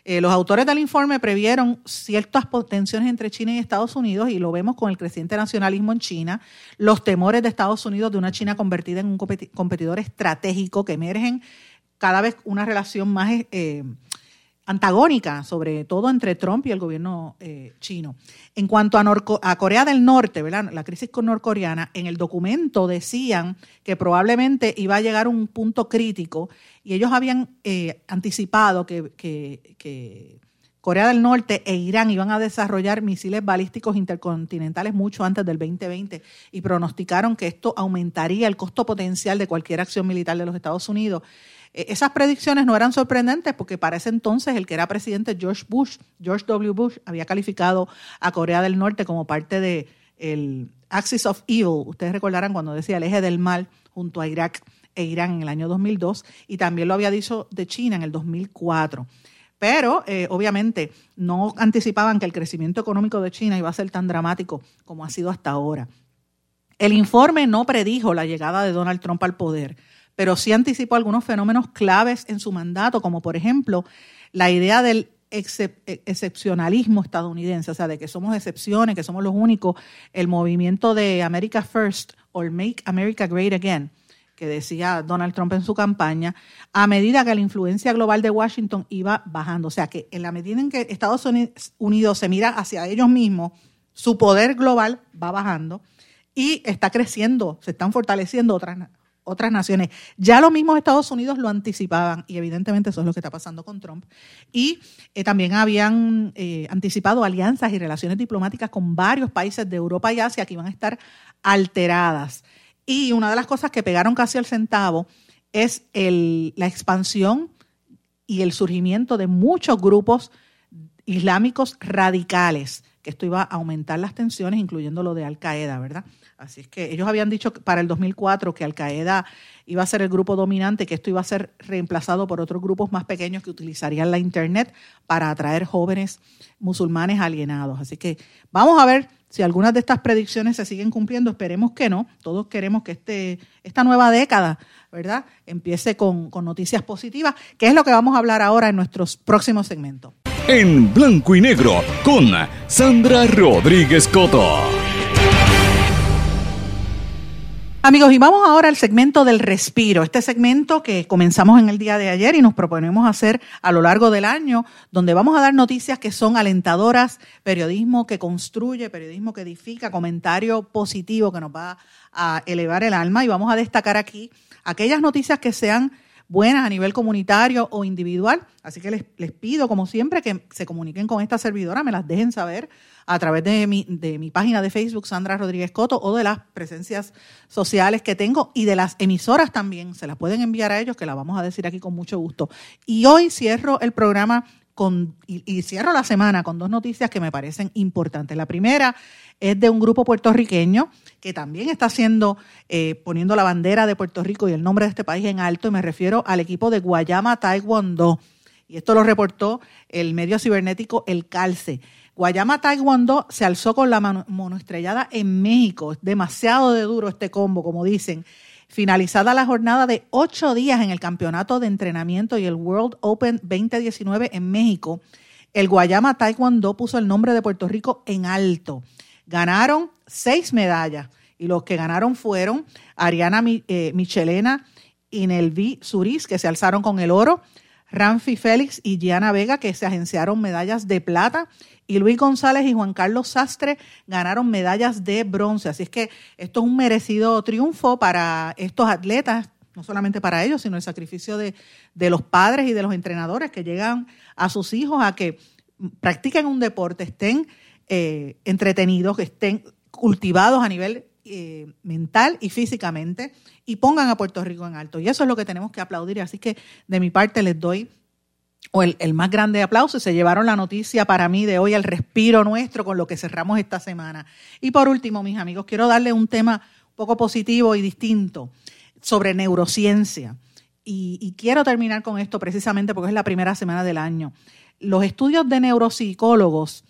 Eh, los autores del informe previeron ciertas tensiones entre China y Estados Unidos y lo vemos con el creciente nacionalismo en China, los temores de Estados Unidos de una China convertida en un competidor estratégico que emergen cada vez una relación más eh, antagónica, sobre todo entre Trump y el gobierno eh, chino. En cuanto a, a, Corea del Norte, ¿verdad? la crisis con norcoreana, en el documento decían que probablemente iba a llegar un punto crítico y ellos habían eh, anticipado que, Corea del Norte e Irán iban a desarrollar misiles balísticos intercontinentales mucho antes del 2020 y pronosticaron que esto aumentaría el costo potencial de cualquier acción militar de los Estados Unidos esas predicciones no eran sorprendentes porque para ese entonces el que era presidente George Bush, George W. Bush, había calificado a Corea del Norte como parte de Axis of Evil. Ustedes recordarán cuando decía el eje del mal junto a Irak e Irán en el año 2002 y también lo había dicho de China en el 2004. Pero eh, obviamente no anticipaban que el crecimiento económico de China iba a ser tan dramático como ha sido hasta ahora. El informe no predijo la llegada de Donald Trump al poder, pero sí anticipó algunos fenómenos claves en su mandato, como por ejemplo la idea del excepcionalismo estadounidense, o sea, de que somos excepciones, que somos los únicos, el movimiento de America First o Make America Great Again, que decía Donald Trump en su campaña, a medida que la influencia global de Washington iba bajando. O sea, que en la medida en que Estados Unidos se mira hacia ellos mismos, su poder global va bajando y está creciendo, se están fortaleciendo otras otras naciones. Ya los mismos Estados Unidos lo anticipaban y evidentemente eso es lo que está pasando con Trump. Y eh, también habían eh, anticipado alianzas y relaciones diplomáticas con varios países de Europa y Asia que iban a estar alteradas. Y una de las cosas que pegaron casi al centavo es el, la expansión y el surgimiento de muchos grupos islámicos radicales, que esto iba a aumentar las tensiones, incluyendo lo de Al Qaeda, ¿verdad? Así es que ellos habían dicho para el 2004 que Al Qaeda iba a ser el grupo dominante, que esto iba a ser reemplazado por otros grupos más pequeños que utilizarían la Internet para atraer jóvenes musulmanes alienados. Así que vamos a ver si algunas de estas predicciones se siguen cumpliendo. Esperemos que no. Todos queremos que este, esta nueva década, ¿verdad?, empiece con, con noticias positivas, que es lo que vamos a hablar ahora en nuestros próximos segmentos. En blanco y negro con Sandra Rodríguez Coto. Amigos, y vamos ahora al segmento del respiro, este segmento que comenzamos en el día de ayer y nos proponemos hacer a lo largo del año, donde vamos a dar noticias que son alentadoras, periodismo que construye, periodismo que edifica, comentario positivo que nos va a elevar el alma y vamos a destacar aquí aquellas noticias que sean buenas a nivel comunitario o individual. Así que les, les pido, como siempre, que se comuniquen con esta servidora, me las dejen saber a través de mi, de mi página de Facebook, Sandra Rodríguez Coto, o de las presencias sociales que tengo y de las emisoras también. Se las pueden enviar a ellos, que las vamos a decir aquí con mucho gusto. Y hoy cierro el programa con, y, cierro la semana con dos noticias que me parecen importantes. La primera es de un grupo puertorriqueño que también está haciendo, eh, poniendo la bandera de Puerto Rico y el nombre de este país en alto, y me refiero al equipo de Guayama Taekwondo. Y esto lo reportó el medio cibernético El Calce. Guayama Taekwondo se alzó con la monoestrellada en México. Es demasiado de duro este combo, como dicen. Finalizada la jornada de ocho días en el Campeonato de Entrenamiento y el World Open 2019 en México, el Guayama Taekwondo puso el nombre de Puerto Rico en alto. Ganaron seis medallas y los que ganaron fueron Ariana eh, Michelena y Nelvi Suris, que se alzaron con el oro, Ramfi Félix y Gianna Vega, que se agenciaron medallas de plata, y Luis González y Juan Carlos Sastre ganaron medallas de bronce. Así es que esto es un merecido triunfo para estos atletas, no solamente para ellos, sino el sacrificio de, los padres y de los entrenadores que llegan a sus hijos a que practiquen un deporte, estén eh, entretenidos, que estén cultivados a nivel eh, mental y físicamente y pongan a Puerto Rico en alto. Y eso es lo que tenemos que aplaudir. Así que de mi parte les doy el, más grande aplauso. Se llevaron la noticia para mí de hoy, el respiro nuestro con lo que cerramos esta semana. Y por último, mis amigos, quiero darle un tema un poco positivo y distinto sobre neurociencia. Y quiero terminar con esto precisamente porque es la primera semana del año. Los estudios de neuropsicólogos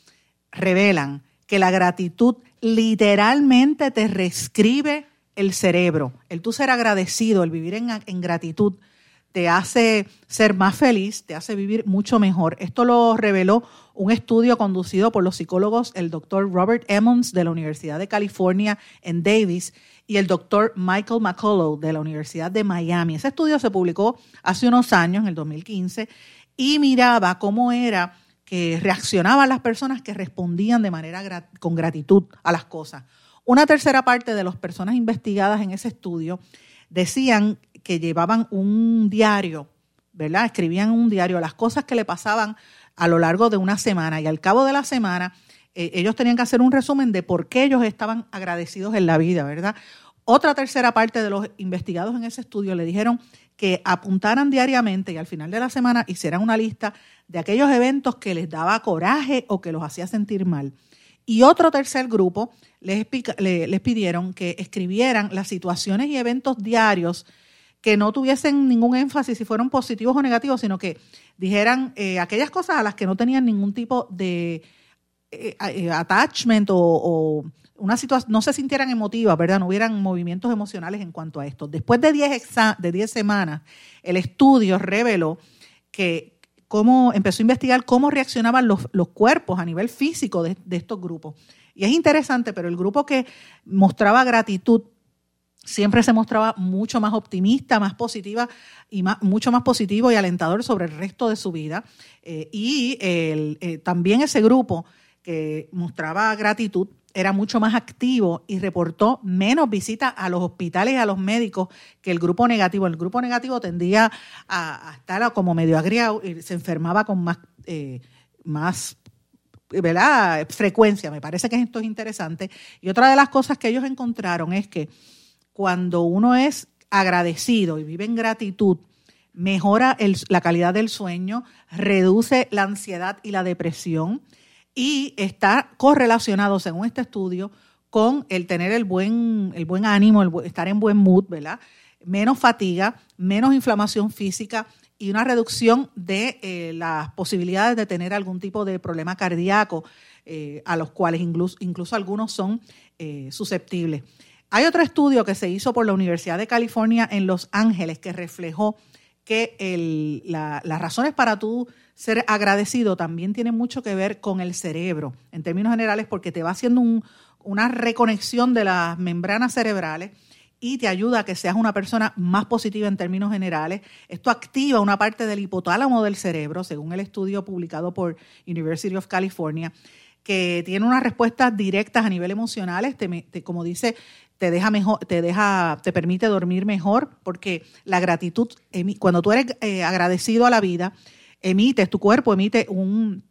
revelan que la gratitud literalmente te reescribe el cerebro. El tú ser agradecido, el vivir en, gratitud, te hace ser más feliz, te hace vivir mucho mejor. Esto lo reveló un estudio conducido por los psicólogos el doctor Robert Emmons de la Universidad de California en Davis y el doctor Michael McCullough de la Universidad de Miami. Ese estudio se publicó hace unos años, en el 2015, y miraba cómo era que reaccionaban las personas que respondían de manera con gratitud a las cosas. Una tercera parte de las personas investigadas en ese estudio decían que llevaban un diario, ¿verdad? Escribían un diario las cosas que le pasaban a lo largo de una semana y al cabo de la semana eh, ellos tenían que hacer un resumen de por qué ellos estaban agradecidos en la vida, ¿verdad? Otra tercera parte de los investigados en ese estudio le dijeron que apuntaran diariamente y al final de la semana hicieran una lista de aquellos eventos que les daba coraje o que los hacía sentir mal. Y otro tercer grupo les, les pidieron que escribieran las situaciones y eventos diarios que no tuviesen ningún énfasis si fueron positivos o negativos, sino que dijeran eh, aquellas cosas a las que no tenían ningún tipo de eh, eh, attachment o, una situación, no se sintieran emotivas, ¿verdad? No hubieran movimientos emocionales en cuanto a esto. Después de 10 de 10 semanas, el estudio reveló que cómo empezó a investigar cómo reaccionaban los, cuerpos a nivel físico de, estos grupos. Y es interesante, pero el grupo que mostraba gratitud siempre se mostraba mucho más optimista, más positiva y mucho más positivo y alentador sobre el resto de su vida. Eh, y eh, también ese grupo que mostraba gratitud era mucho más activo y reportó menos visitas a los hospitales y a los médicos que el grupo negativo. El grupo negativo tendía a, estar como medio agriado y se enfermaba con más, eh, más ¿verdad? frecuencia. Me parece que esto es interesante. Y otra de las cosas que ellos encontraron es que cuando uno es agradecido y vive en gratitud, mejora la calidad del sueño, reduce la ansiedad y la depresión y está correlacionado, según este estudio, con el tener el buen, el buen ánimo, estar en buen mood, ¿verdad? Menos fatiga, menos inflamación física y una reducción de eh, las posibilidades de tener algún tipo de problema cardíaco, eh, a los cuales incluso, incluso algunos son eh, susceptibles. Hay otro estudio que se hizo por la Universidad de California en Los Ángeles que reflejó que las razones para tú ser agradecido también tiene mucho que ver con el cerebro, en términos generales, porque te va haciendo una reconexión de las membranas cerebrales y te ayuda a que seas una persona más positiva en términos generales. Esto activa una parte del hipotálamo del cerebro, según el estudio publicado por University of California, que tiene unas respuestas directas a nivel emocional, como dice te deja mejor, te deja, te permite dormir mejor, porque la gratitud, cuando tú eres eh, agradecido a la vida, emites, tu cuerpo emite un,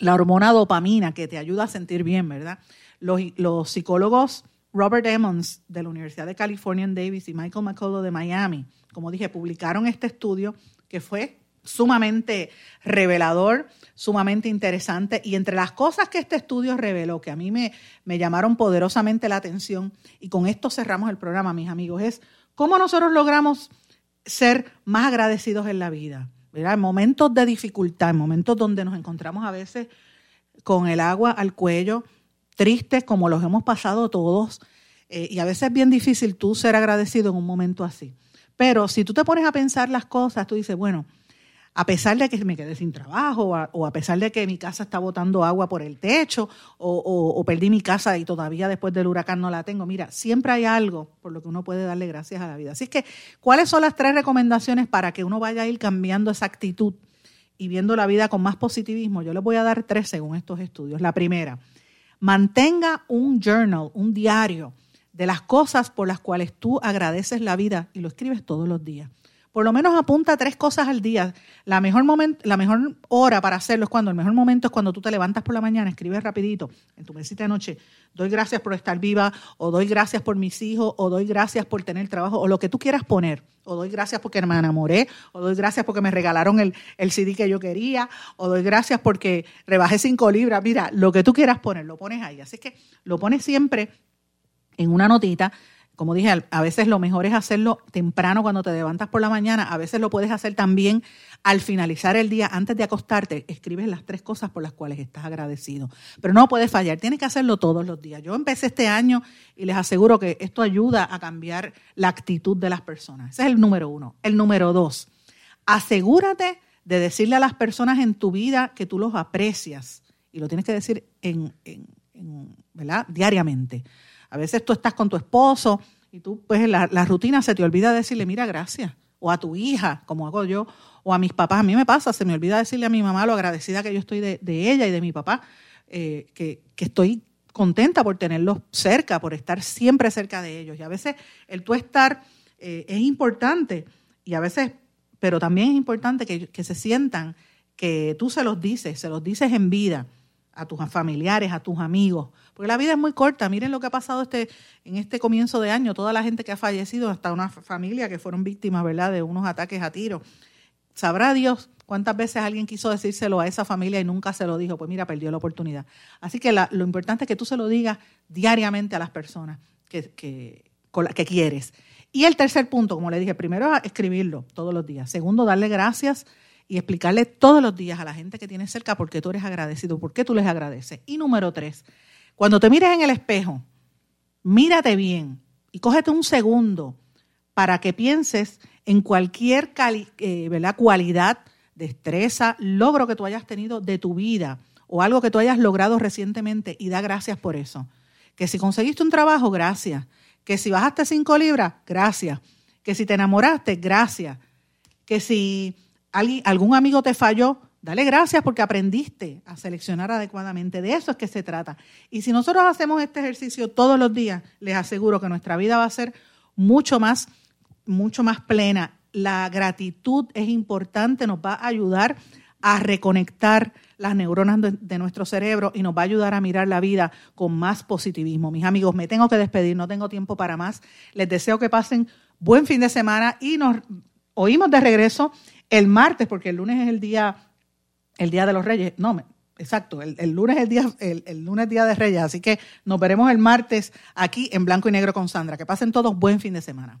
la hormona dopamina que te ayuda a sentir bien, ¿verdad? Los, los psicólogos Robert Emmons de la Universidad de California en Davis y Michael McCullough de Miami, como dije, publicaron este estudio que fue sumamente revelador, sumamente interesante. Y entre las cosas que este estudio reveló, que a mí me, me llamaron poderosamente la atención, y con esto cerramos el programa, mis amigos, es cómo nosotros logramos ser más agradecidos en la vida. En momentos de dificultad, en momentos donde nos encontramos a veces con el agua al cuello, tristes como los hemos pasado todos, eh, y a veces es bien difícil tú ser agradecido en un momento así. Pero si tú te pones a pensar las cosas, tú dices, bueno, a pesar de que me quedé sin trabajo o a, pesar de que mi casa está botando agua por el techo o, perdí mi casa y todavía después del huracán no la tengo. Mira, siempre hay algo por lo que uno puede darle gracias a la vida. Así que, ¿cuáles son las tres recomendaciones para que uno vaya a ir cambiando esa actitud y viendo la vida con más positivismo? Yo les voy a dar tres según estos estudios. La primera, mantenga un journal, un diario de las cosas por las cuales tú agradeces la vida y lo escribes todos los días por lo menos apunta tres cosas al día. La mejor, la mejor hora para hacerlo es cuando, el mejor momento es cuando tú te levantas por la mañana, escribes rapidito en tu mesita de noche, doy gracias por estar viva, o doy gracias por mis hijos, o doy gracias por tener trabajo, o lo que tú quieras poner, o doy gracias porque me enamoré, o doy gracias porque me regalaron el, el CD que yo quería, o doy gracias porque rebajé cinco libras. Mira, lo que tú quieras poner, lo pones ahí. Así que lo pones siempre en una notita como dije, a veces lo mejor es hacerlo temprano cuando te levantas por la mañana, a veces lo puedes hacer también al finalizar el día, antes de acostarte, escribes las tres cosas por las cuales estás agradecido. Pero no puedes fallar, tienes que hacerlo todos los días. Yo empecé este año y les aseguro que esto ayuda a cambiar la actitud de las personas. Ese es el número uno. El número dos, asegúrate de decirle a las personas en tu vida que tú los aprecias. Y lo tienes que decir en, diariamente. A veces tú estás con tu esposo y tú, pues la, la rutina se te olvida decirle, mira, gracias. o a tu hija, como hago yo, o a mis papás. A mí me pasa, se me olvida decirle a mi mamá lo agradecida que yo estoy de, ella y de mi papá, eh, que, estoy contenta por tenerlos cerca, por estar siempre cerca de ellos. Y a veces el tú estar eh, es importante y a veces, pero también es importante que, que se sientan que tú se los dices, se los dices en vida a tus familiares, a tus amigos, porque la vida es muy corta. Miren lo que ha pasado este, en este comienzo de año, toda la gente que ha fallecido, hasta una familia que fueron víctimas, ¿verdad?, de unos ataques a tiro. Sabrá Dios cuántas veces alguien quiso decírselo a esa familia y nunca se lo dijo. Pues mira, perdió la oportunidad. Así que lo importante es que tú se lo digas diariamente a las personas que, que, que quieres. Y el tercer punto, como le dije, primero escribirlo todos los días. Segundo, darle gracias y explicarle todos los días a la gente que tienes cerca por qué tú eres agradecido, por qué tú les agradeces. Y número tres, cuando te mires en el espejo, mírate bien y cógete un segundo para que pienses en cualquier eh, cualidad, destreza, logro que tú hayas tenido de tu vida o algo que tú hayas logrado recientemente y da gracias por eso. Que si conseguiste un trabajo, gracias. Que si bajaste cinco libras, gracias. Que si te enamoraste, gracias. Que si algún amigo te falló, dale gracias porque aprendiste a seleccionar adecuadamente. De eso es que se trata. Y si nosotros hacemos este ejercicio todos los días, les aseguro que nuestra vida va a ser mucho más, mucho más plena. La gratitud es importante, nos va a ayudar a reconectar las neuronas de, nuestro cerebro y nos va a ayudar a mirar la vida con más positivismo. Mis amigos, me tengo que despedir, no tengo tiempo para más. Les deseo que pasen buen fin de semana y nos oímos de regreso el martes, porque el lunes es el día, el día de los Reyes. No, exacto, el, lunes es el día, el, lunes día de Reyes. Así que nos veremos el martes aquí en Blanco y Negro con Sandra. Que pasen todos buen fin de semana.